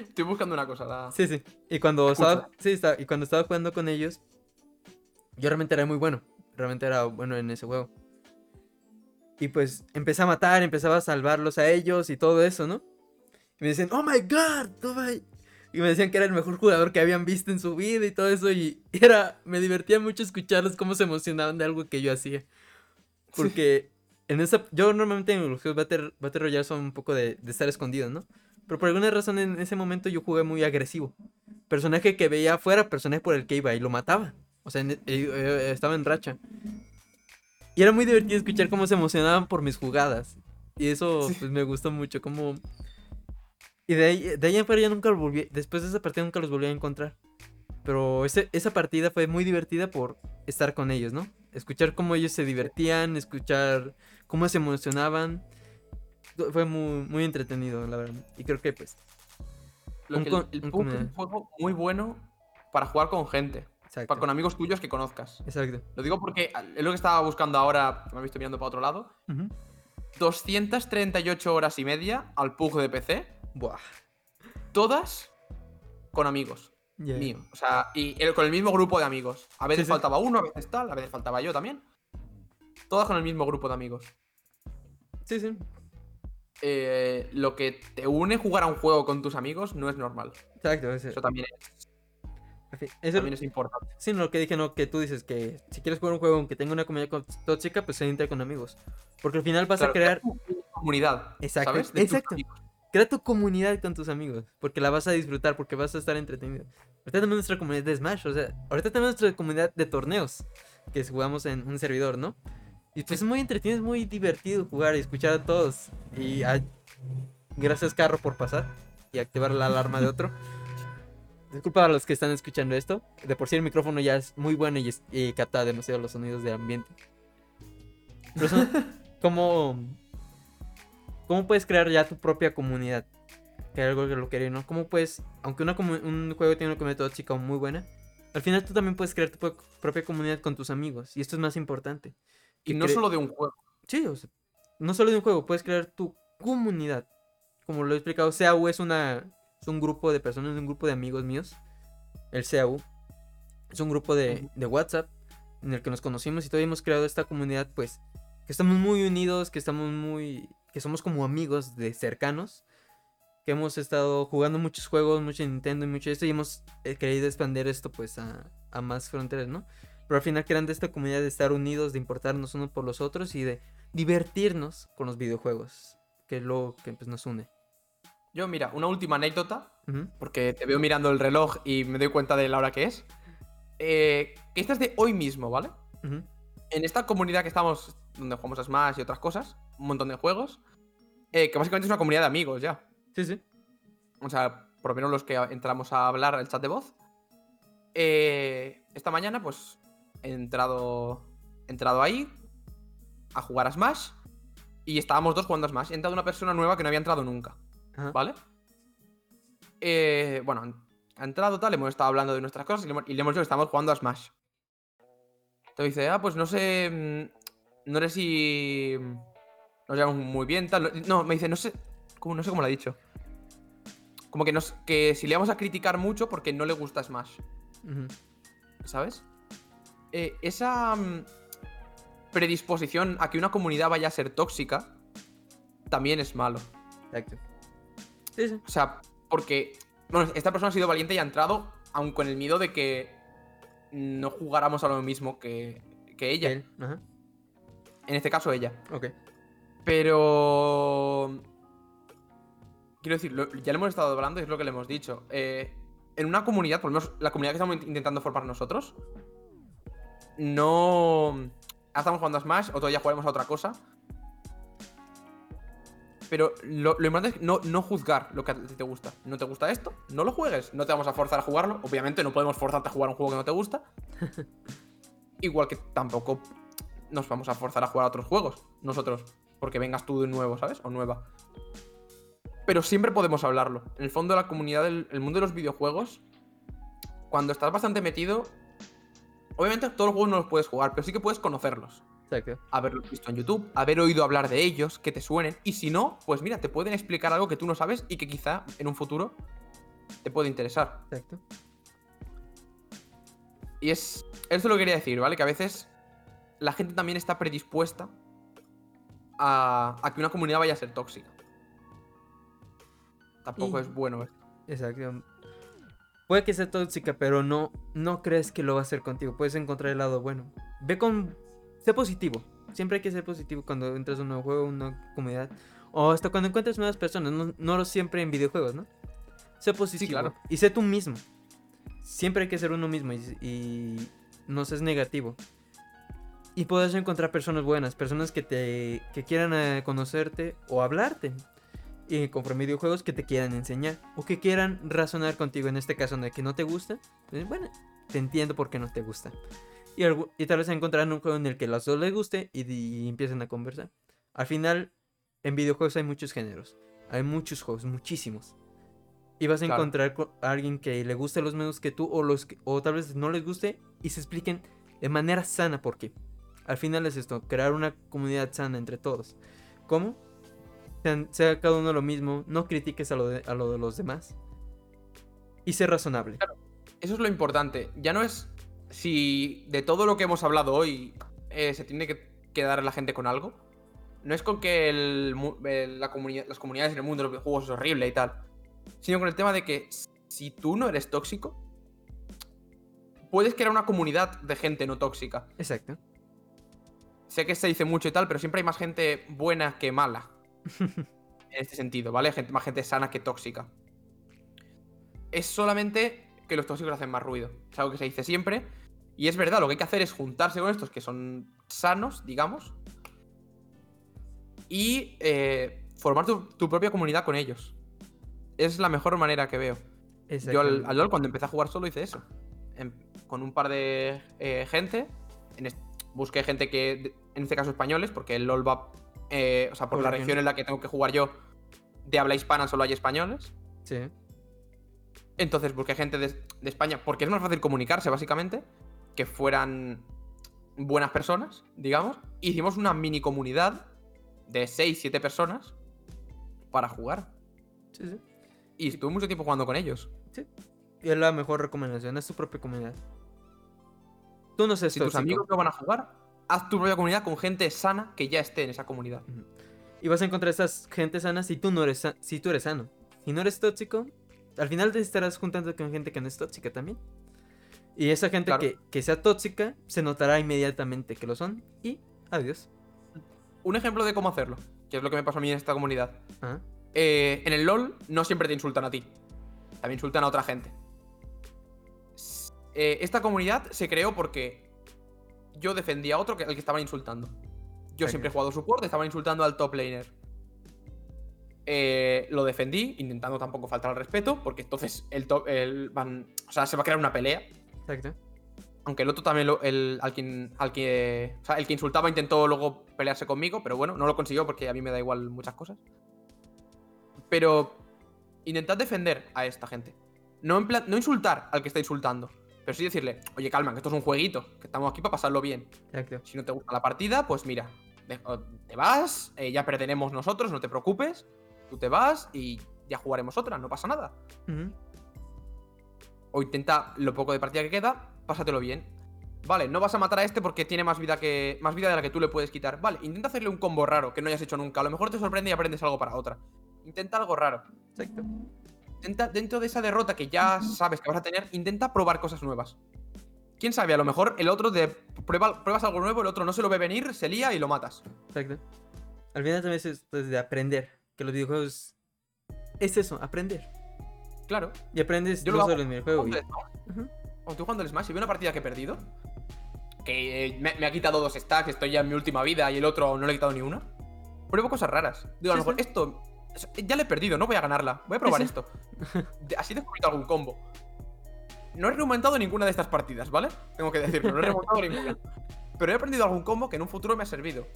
Estoy buscando una cosa. la- Sí, sí. Y cuando estaba. Sí, estaba, y cuando estaba jugando con ellos. Yo realmente era muy bueno. Realmente era bueno en ese juego. Y pues empecé a matar, empezaba a salvarlos a ellos y todo eso, ¿no? Y me decían, oh my god, oh my-". Y me decían que era el mejor jugador que habían visto en su vida y todo eso. Y era, me divertía mucho escucharlos cómo se emocionaban de algo que yo hacía. Porque en esa, yo normalmente en los juegos Battle, Battle Royale son un poco de, de estar escondido, ¿no? Pero por alguna razón en ese momento yo jugué muy agresivo. Personaje que veía afuera, personaje por el que iba y lo mataba. O sea, en- eh, eh, estaba en racha. Y era muy divertido escuchar cómo se emocionaban por mis jugadas. Y eso Sí. pues me gustó mucho, como... Y de ahí, de ahí en fuera ya nunca los volví... Después de esa partida nunca los volví a encontrar. Pero ese- esa partida fue muy divertida por estar con ellos, ¿no? Escuchar cómo ellos se divertían, escuchar cómo se emocionaban. Fue muy, muy entretenido, la verdad. Y creo que pues... Lo Un que el, el un PUBG es un juego muy bueno para jugar con gente. Exacto. pa- con amigos tuyos que conozcas. Exacto. Lo digo porque es lo que estaba buscando ahora, me he visto mirando para otro lado. Ujú. 238 horas y media al PUG de PC, Buah. todas con amigos Ya. míos. O sea, y el- con el mismo grupo de amigos. A veces Sí, sí. faltaba uno, a veces tal, a veces faltaba yo también. Todas con el mismo grupo de amigos. Sí, sí. Eh, lo que te une jugar a un juego con tus amigos no es normal. Exacto. ese- Eso también es, eso- también es importante. Sí, no, lo que dije, no, que tú dices que si quieres jugar un juego aunque tenga una comunidad co- tóxica, pues se entra con amigos. Porque al final vas a crear, comunidad. Exacto, ¿sabes? Exacto. Crea tu comunidad con tus amigos, porque la vas a disfrutar, porque vas a estar entretenido. Ahorita tenemos nuestra comunidad de Smash, o sea, ahorita tenemos nuestra comunidad de torneos, que jugamos en un servidor, ¿no? Y pues es muy entretenido, es muy divertido jugar y escuchar a todos. Y a- gracias Carro por pasar y activar la alarma de otro. Disculpa a los que están escuchando esto. De por sí el micrófono ya es muy bueno y, es- y capta demasiado los sonidos del ambiente. Pero son como... ¿Cómo puedes crear ya tu propia comunidad? Que es algo que lo quería, ¿no? ¿Cómo puedes, aunque una un juego tiene una comunidad tóxica muy buena, al final tú también puedes crear tu pro- propia comunidad con tus amigos. Y esto es más importante. Y no solo de un juego. Sí, o sea, no solo de un juego, puedes crear tu comunidad. Como lo he explicado, CAU es una es un grupo de personas, un grupo de amigos míos. El CAU es un grupo de, de WhatsApp en el que nos conocimos y todavía hemos creado esta comunidad, pues, que estamos muy unidos, que estamos muy, que somos como amigos de cercanos, que hemos estado jugando muchos juegos, mucho Nintendo y mucho esto y hemos eh, querido expandir esto, pues, a, a más fronteras, ¿no? Pero al final creando esta comunidad de estar unidos, de importarnos unos por los otros y de divertirnos con los videojuegos, que es lo que pues, nos une. Yo, mira, una última anécdota, porque te veo mirando el reloj y me doy cuenta de la hora que es. Eh, que esta es de hoy mismo, ¿vale? En esta comunidad que estamos, donde jugamos a Smash y otras cosas, un montón de juegos, eh, que básicamente es una comunidad de amigos ya. Sí, sí. O sea, por lo menos los que entramos a hablar al chat de voz. Eh, esta mañana, pues, he entrado, he entrado ahí a jugar a Smash. Y estábamos dos jugando a Smash. Y ha entrado una persona nueva que no había entrado nunca. Ajá. ¿Vale? Eh, bueno, ha entrado tal, hemos estado hablando de nuestras cosas y le hemos, y le hemos dicho que estamos jugando a Smash. Entonces dice, ah, pues no sé. mm, No sé si. Nos llevamos muy bien, tal. No, me dice, no sé. ¿cómo? No sé cómo lo ha dicho. Como que, nos, que si le vamos a criticar mucho porque no le gusta Smash. ¿Sabes? Eh, esa mm, predisposición a que una comunidad vaya a ser tóxica también es malo. Exacto. Sí, sí. O sea, porque bueno, esta persona ha sido valiente y ha entrado, aun con el miedo de que no jugáramos a lo mismo que, que ella. Él, Ajá. En este caso, ella. Ok. Pero. Quiero decir, lo- ya le hemos estado hablando y es lo que le hemos dicho. Eh, en una comunidad, por lo menos la comunidad que estamos intentando formar nosotros, no. Estamos jugando a Smash, otro día jugaremos a otra cosa. Pero lo, lo importante es no, no juzgar lo que a ti te gusta. ¿No te gusta esto? No lo juegues. No te vamos a forzar a jugarlo. Obviamente no podemos forzarte a jugar un juego que no te gusta. Igual que tampoco nos vamos a forzar a jugar a otros juegos. Nosotros. Porque vengas tú de nuevo, ¿sabes? O nueva. Pero siempre podemos hablarlo. En el fondo, la comunidad del el mundo de los videojuegos, cuando estás bastante metido, obviamente todos los juegos no los puedes jugar, pero sí que puedes conocerlos Exacto. haberlos visto en YouTube, haber oído hablar de ellos, que te suenen. Y si no, pues mira, te pueden explicar algo que tú no sabes y que quizá en un futuro te puede interesar. Exacto. Y es. Eso lo quería decir, ¿vale? Que a veces la gente también está predispuesta a, a que una comunidad vaya a ser tóxica. Tampoco Y- es bueno esto. Exacto. Puede que sea tóxica, pero no, no crees que lo va a hacer contigo. Puedes encontrar el lado bueno. Ve con. Sé positivo. Siempre hay que ser positivo cuando entras a un nuevo juego, una comunidad. O hasta cuando encuentres nuevas personas. No, no lo siempre en videojuegos, ¿no? Sé positivo. claro. Y sé tú mismo. Siempre hay que ser uno mismo y, y no seas negativo. Y puedes encontrar personas buenas, personas que te que quieran eh, conocerte o hablarte. Y conforme videojuegos que te quieran enseñar o que quieran razonar contigo en este caso de que no te gusta. pues, bueno, te entiendo por qué no te gusta. Y, y tal vez encontrarán un juego en el que a los dos les guste y, y empiecen a conversar. Al final, en videojuegos hay muchos géneros. Hay muchos juegos, muchísimos. Y vas a Claro. encontrar co- a alguien que le guste los mismos que tú o, los que- o tal vez no les guste y se expliquen de manera sana por qué. Al final es esto, crear una comunidad sana entre todos. ¿Cómo? Sea cada uno lo mismo, no critiques a lo de, a lo de los demás. Y ser razonable. Eso es lo importante. Ya no es si de todo lo que hemos hablado hoy eh, se tiene que quedar la gente con algo. No es con que el mu- el- la comunidad, las comunidades en el mundo de los videojuegos es horrible y tal. Sino con el tema de que si tú no eres tóxico, puedes crear una comunidad de gente no tóxica. Exacto. Sé que se dice mucho y tal, pero siempre hay más gente buena que mala. en este sentido, ¿vale? Gente, más gente sana que tóxica. Es solamente que los tóxicos hacen más ruido. Es algo que se dice siempre. Y es verdad, lo que hay que hacer es juntarse con estos que son sanos, digamos. Y eh, formar tu, tu propia comunidad con ellos. Es la mejor manera que veo. Yo al, al LoL cuando empecé a jugar solo hice eso. Con un par de eh, gente. en busqué gente que, en este caso españoles, porque el LoL va... eh, o sea, por Por la región. región en la que tengo que jugar yo, de habla hispana solo hay españoles. Sí. Entonces busqué gente de, de España, porque es más fácil comunicarse, básicamente, que fueran buenas personas, digamos. Hicimos una mini comunidad de 6-7 personas para jugar. Sí, sí. Y estuve mucho tiempo jugando con ellos. Y es la mejor recomendación, es tu propia comunidad. Tú no seas Si tus amigos no van a jugar, haz tu propia comunidad con gente sana que ya esté en esa comunidad. Y vas a encontrar esas gente sana si tú no eres si tú eres sano. Si no eres tóxico, al final te estarás juntando con gente que no es tóxica también. Y esa gente Claro. que, que sea tóxica se notará inmediatamente que lo son. Y adiós. Un ejemplo de cómo hacerlo, que es lo que me pasó a mí en esta comunidad. Ajá. Eh, en el LOL no siempre te insultan a ti. También insultan a otra gente. Eh, esta comunidad se creó porque yo defendía a otro que al que estaban insultando. Yo siempre he jugado support, estaban insultando al top laner. Eh, lo defendí, intentando tampoco faltar al respeto, porque entonces el top, el van, o sea, se va a crear una pelea. Exacto. Aunque el otro también, lo- el, al, quien, al que, o sea, el que insultaba intentó luego pelearse conmigo, pero bueno, no lo consiguió porque a mí me da igual muchas cosas. Pero intentad defender a esta gente. No, en plan- no insultar al que está insultando, pero sí decirle, oye, calma, que esto es un jueguito, que estamos aquí para pasarlo bien. Exacto. Si no te gusta la partida, pues mira, te vas, eh, ya perderemos nosotros, no te preocupes, tú te vas y ya jugaremos otra, no pasa nada. Ujú. O intenta lo poco de partida que queda, pásatelo bien. Vale, no vas a matar a este porque tiene más vida que más vida de la que tú le puedes quitar. Vale, intenta hacerle un combo raro que no hayas hecho nunca. A lo mejor te sorprende y aprendes algo para otra. Intenta algo raro. Exacto. Intenta, dentro de esa derrota que ya sabes que vas a tener, intenta probar cosas nuevas. Quién sabe, a lo mejor el otro de prueba, pruebas algo nuevo, el otro no se lo ve venir, se lía y lo matas. Exacto. Al final también es esto de aprender. Que los videojuegos es eso, aprender. Claro. Y aprendes Yo no lo solo hago en el juego. Cuando y- estoy jugando Ujú. Smash- y veo una partida que he perdido, que eh, me, me ha quitado dos stacks, estoy ya en mi última vida y el otro no le he quitado ni una. Pruebo cosas raras. Digo, a lo Sí, mejor sí. esto. Ya le he perdido, no voy a ganarla. Voy a probar sí. esto. Así he descubierto algún combo. No he remontado ninguna de estas partidas, ¿vale? Tengo que decirlo, no he remontado ninguna. Pero he aprendido algún combo que en un futuro me ha servido.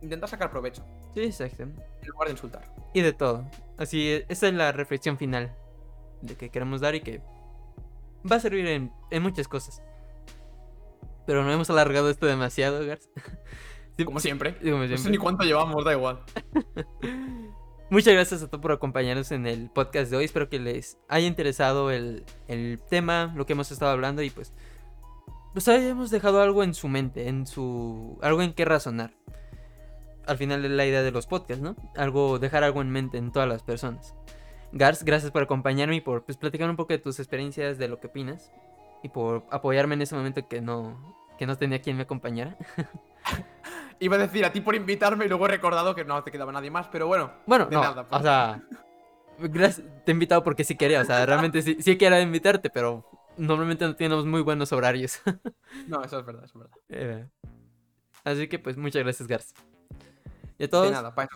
Intenta sacar provecho, Sí, exacto. en lugar de insultar. Y de todo. Así, es- esa es la reflexión final de que queremos dar y que va a servir en, en muchas cosas. Pero no hemos alargado esto demasiado, Gars. Sí, Como sí, siempre. como No sé siempre. ni cuánto llevamos, da igual. Muchas gracias a todos por acompañarnos en el podcast de hoy. Espero que les haya interesado el, el tema, lo que hemos estado hablando y pues nos hayamos dejado algo en su mente, en su algo en qué razonar. Al final es la idea de los podcasts, ¿no? Algo dejar algo en mente en todas las personas. Gars, gracias por acompañarme y por pues, platicar un poco de tus experiencias, de lo que opinas y por apoyarme en ese momento que no que no tenía quien me acompañara. Iba a decir a ti por invitarme y luego he recordado que no te quedaba nadie más, pero bueno. Bueno, De no, nada, pues. o sea, te he invitado porque sí quería, o sea, realmente sí, sí quería invitarte, pero normalmente no tenemos muy buenos horarios. No, eso es verdad, eso es verdad. Eh, Así que pues muchas gracias, Garza. Y a todos, De nada, para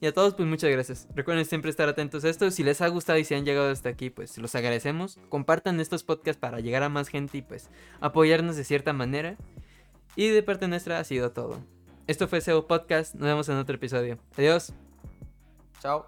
y a todos pues muchas gracias. Recuerden siempre estar atentos a esto. Si les ha gustado y si han llegado hasta aquí, pues los agradecemos. Compartan estos podcasts para llegar a más gente y pues apoyarnos de cierta manera. Y de parte nuestra ha sido todo. Esto fue SEO Podcast. Nos vemos en otro episodio. Adiós. Chao.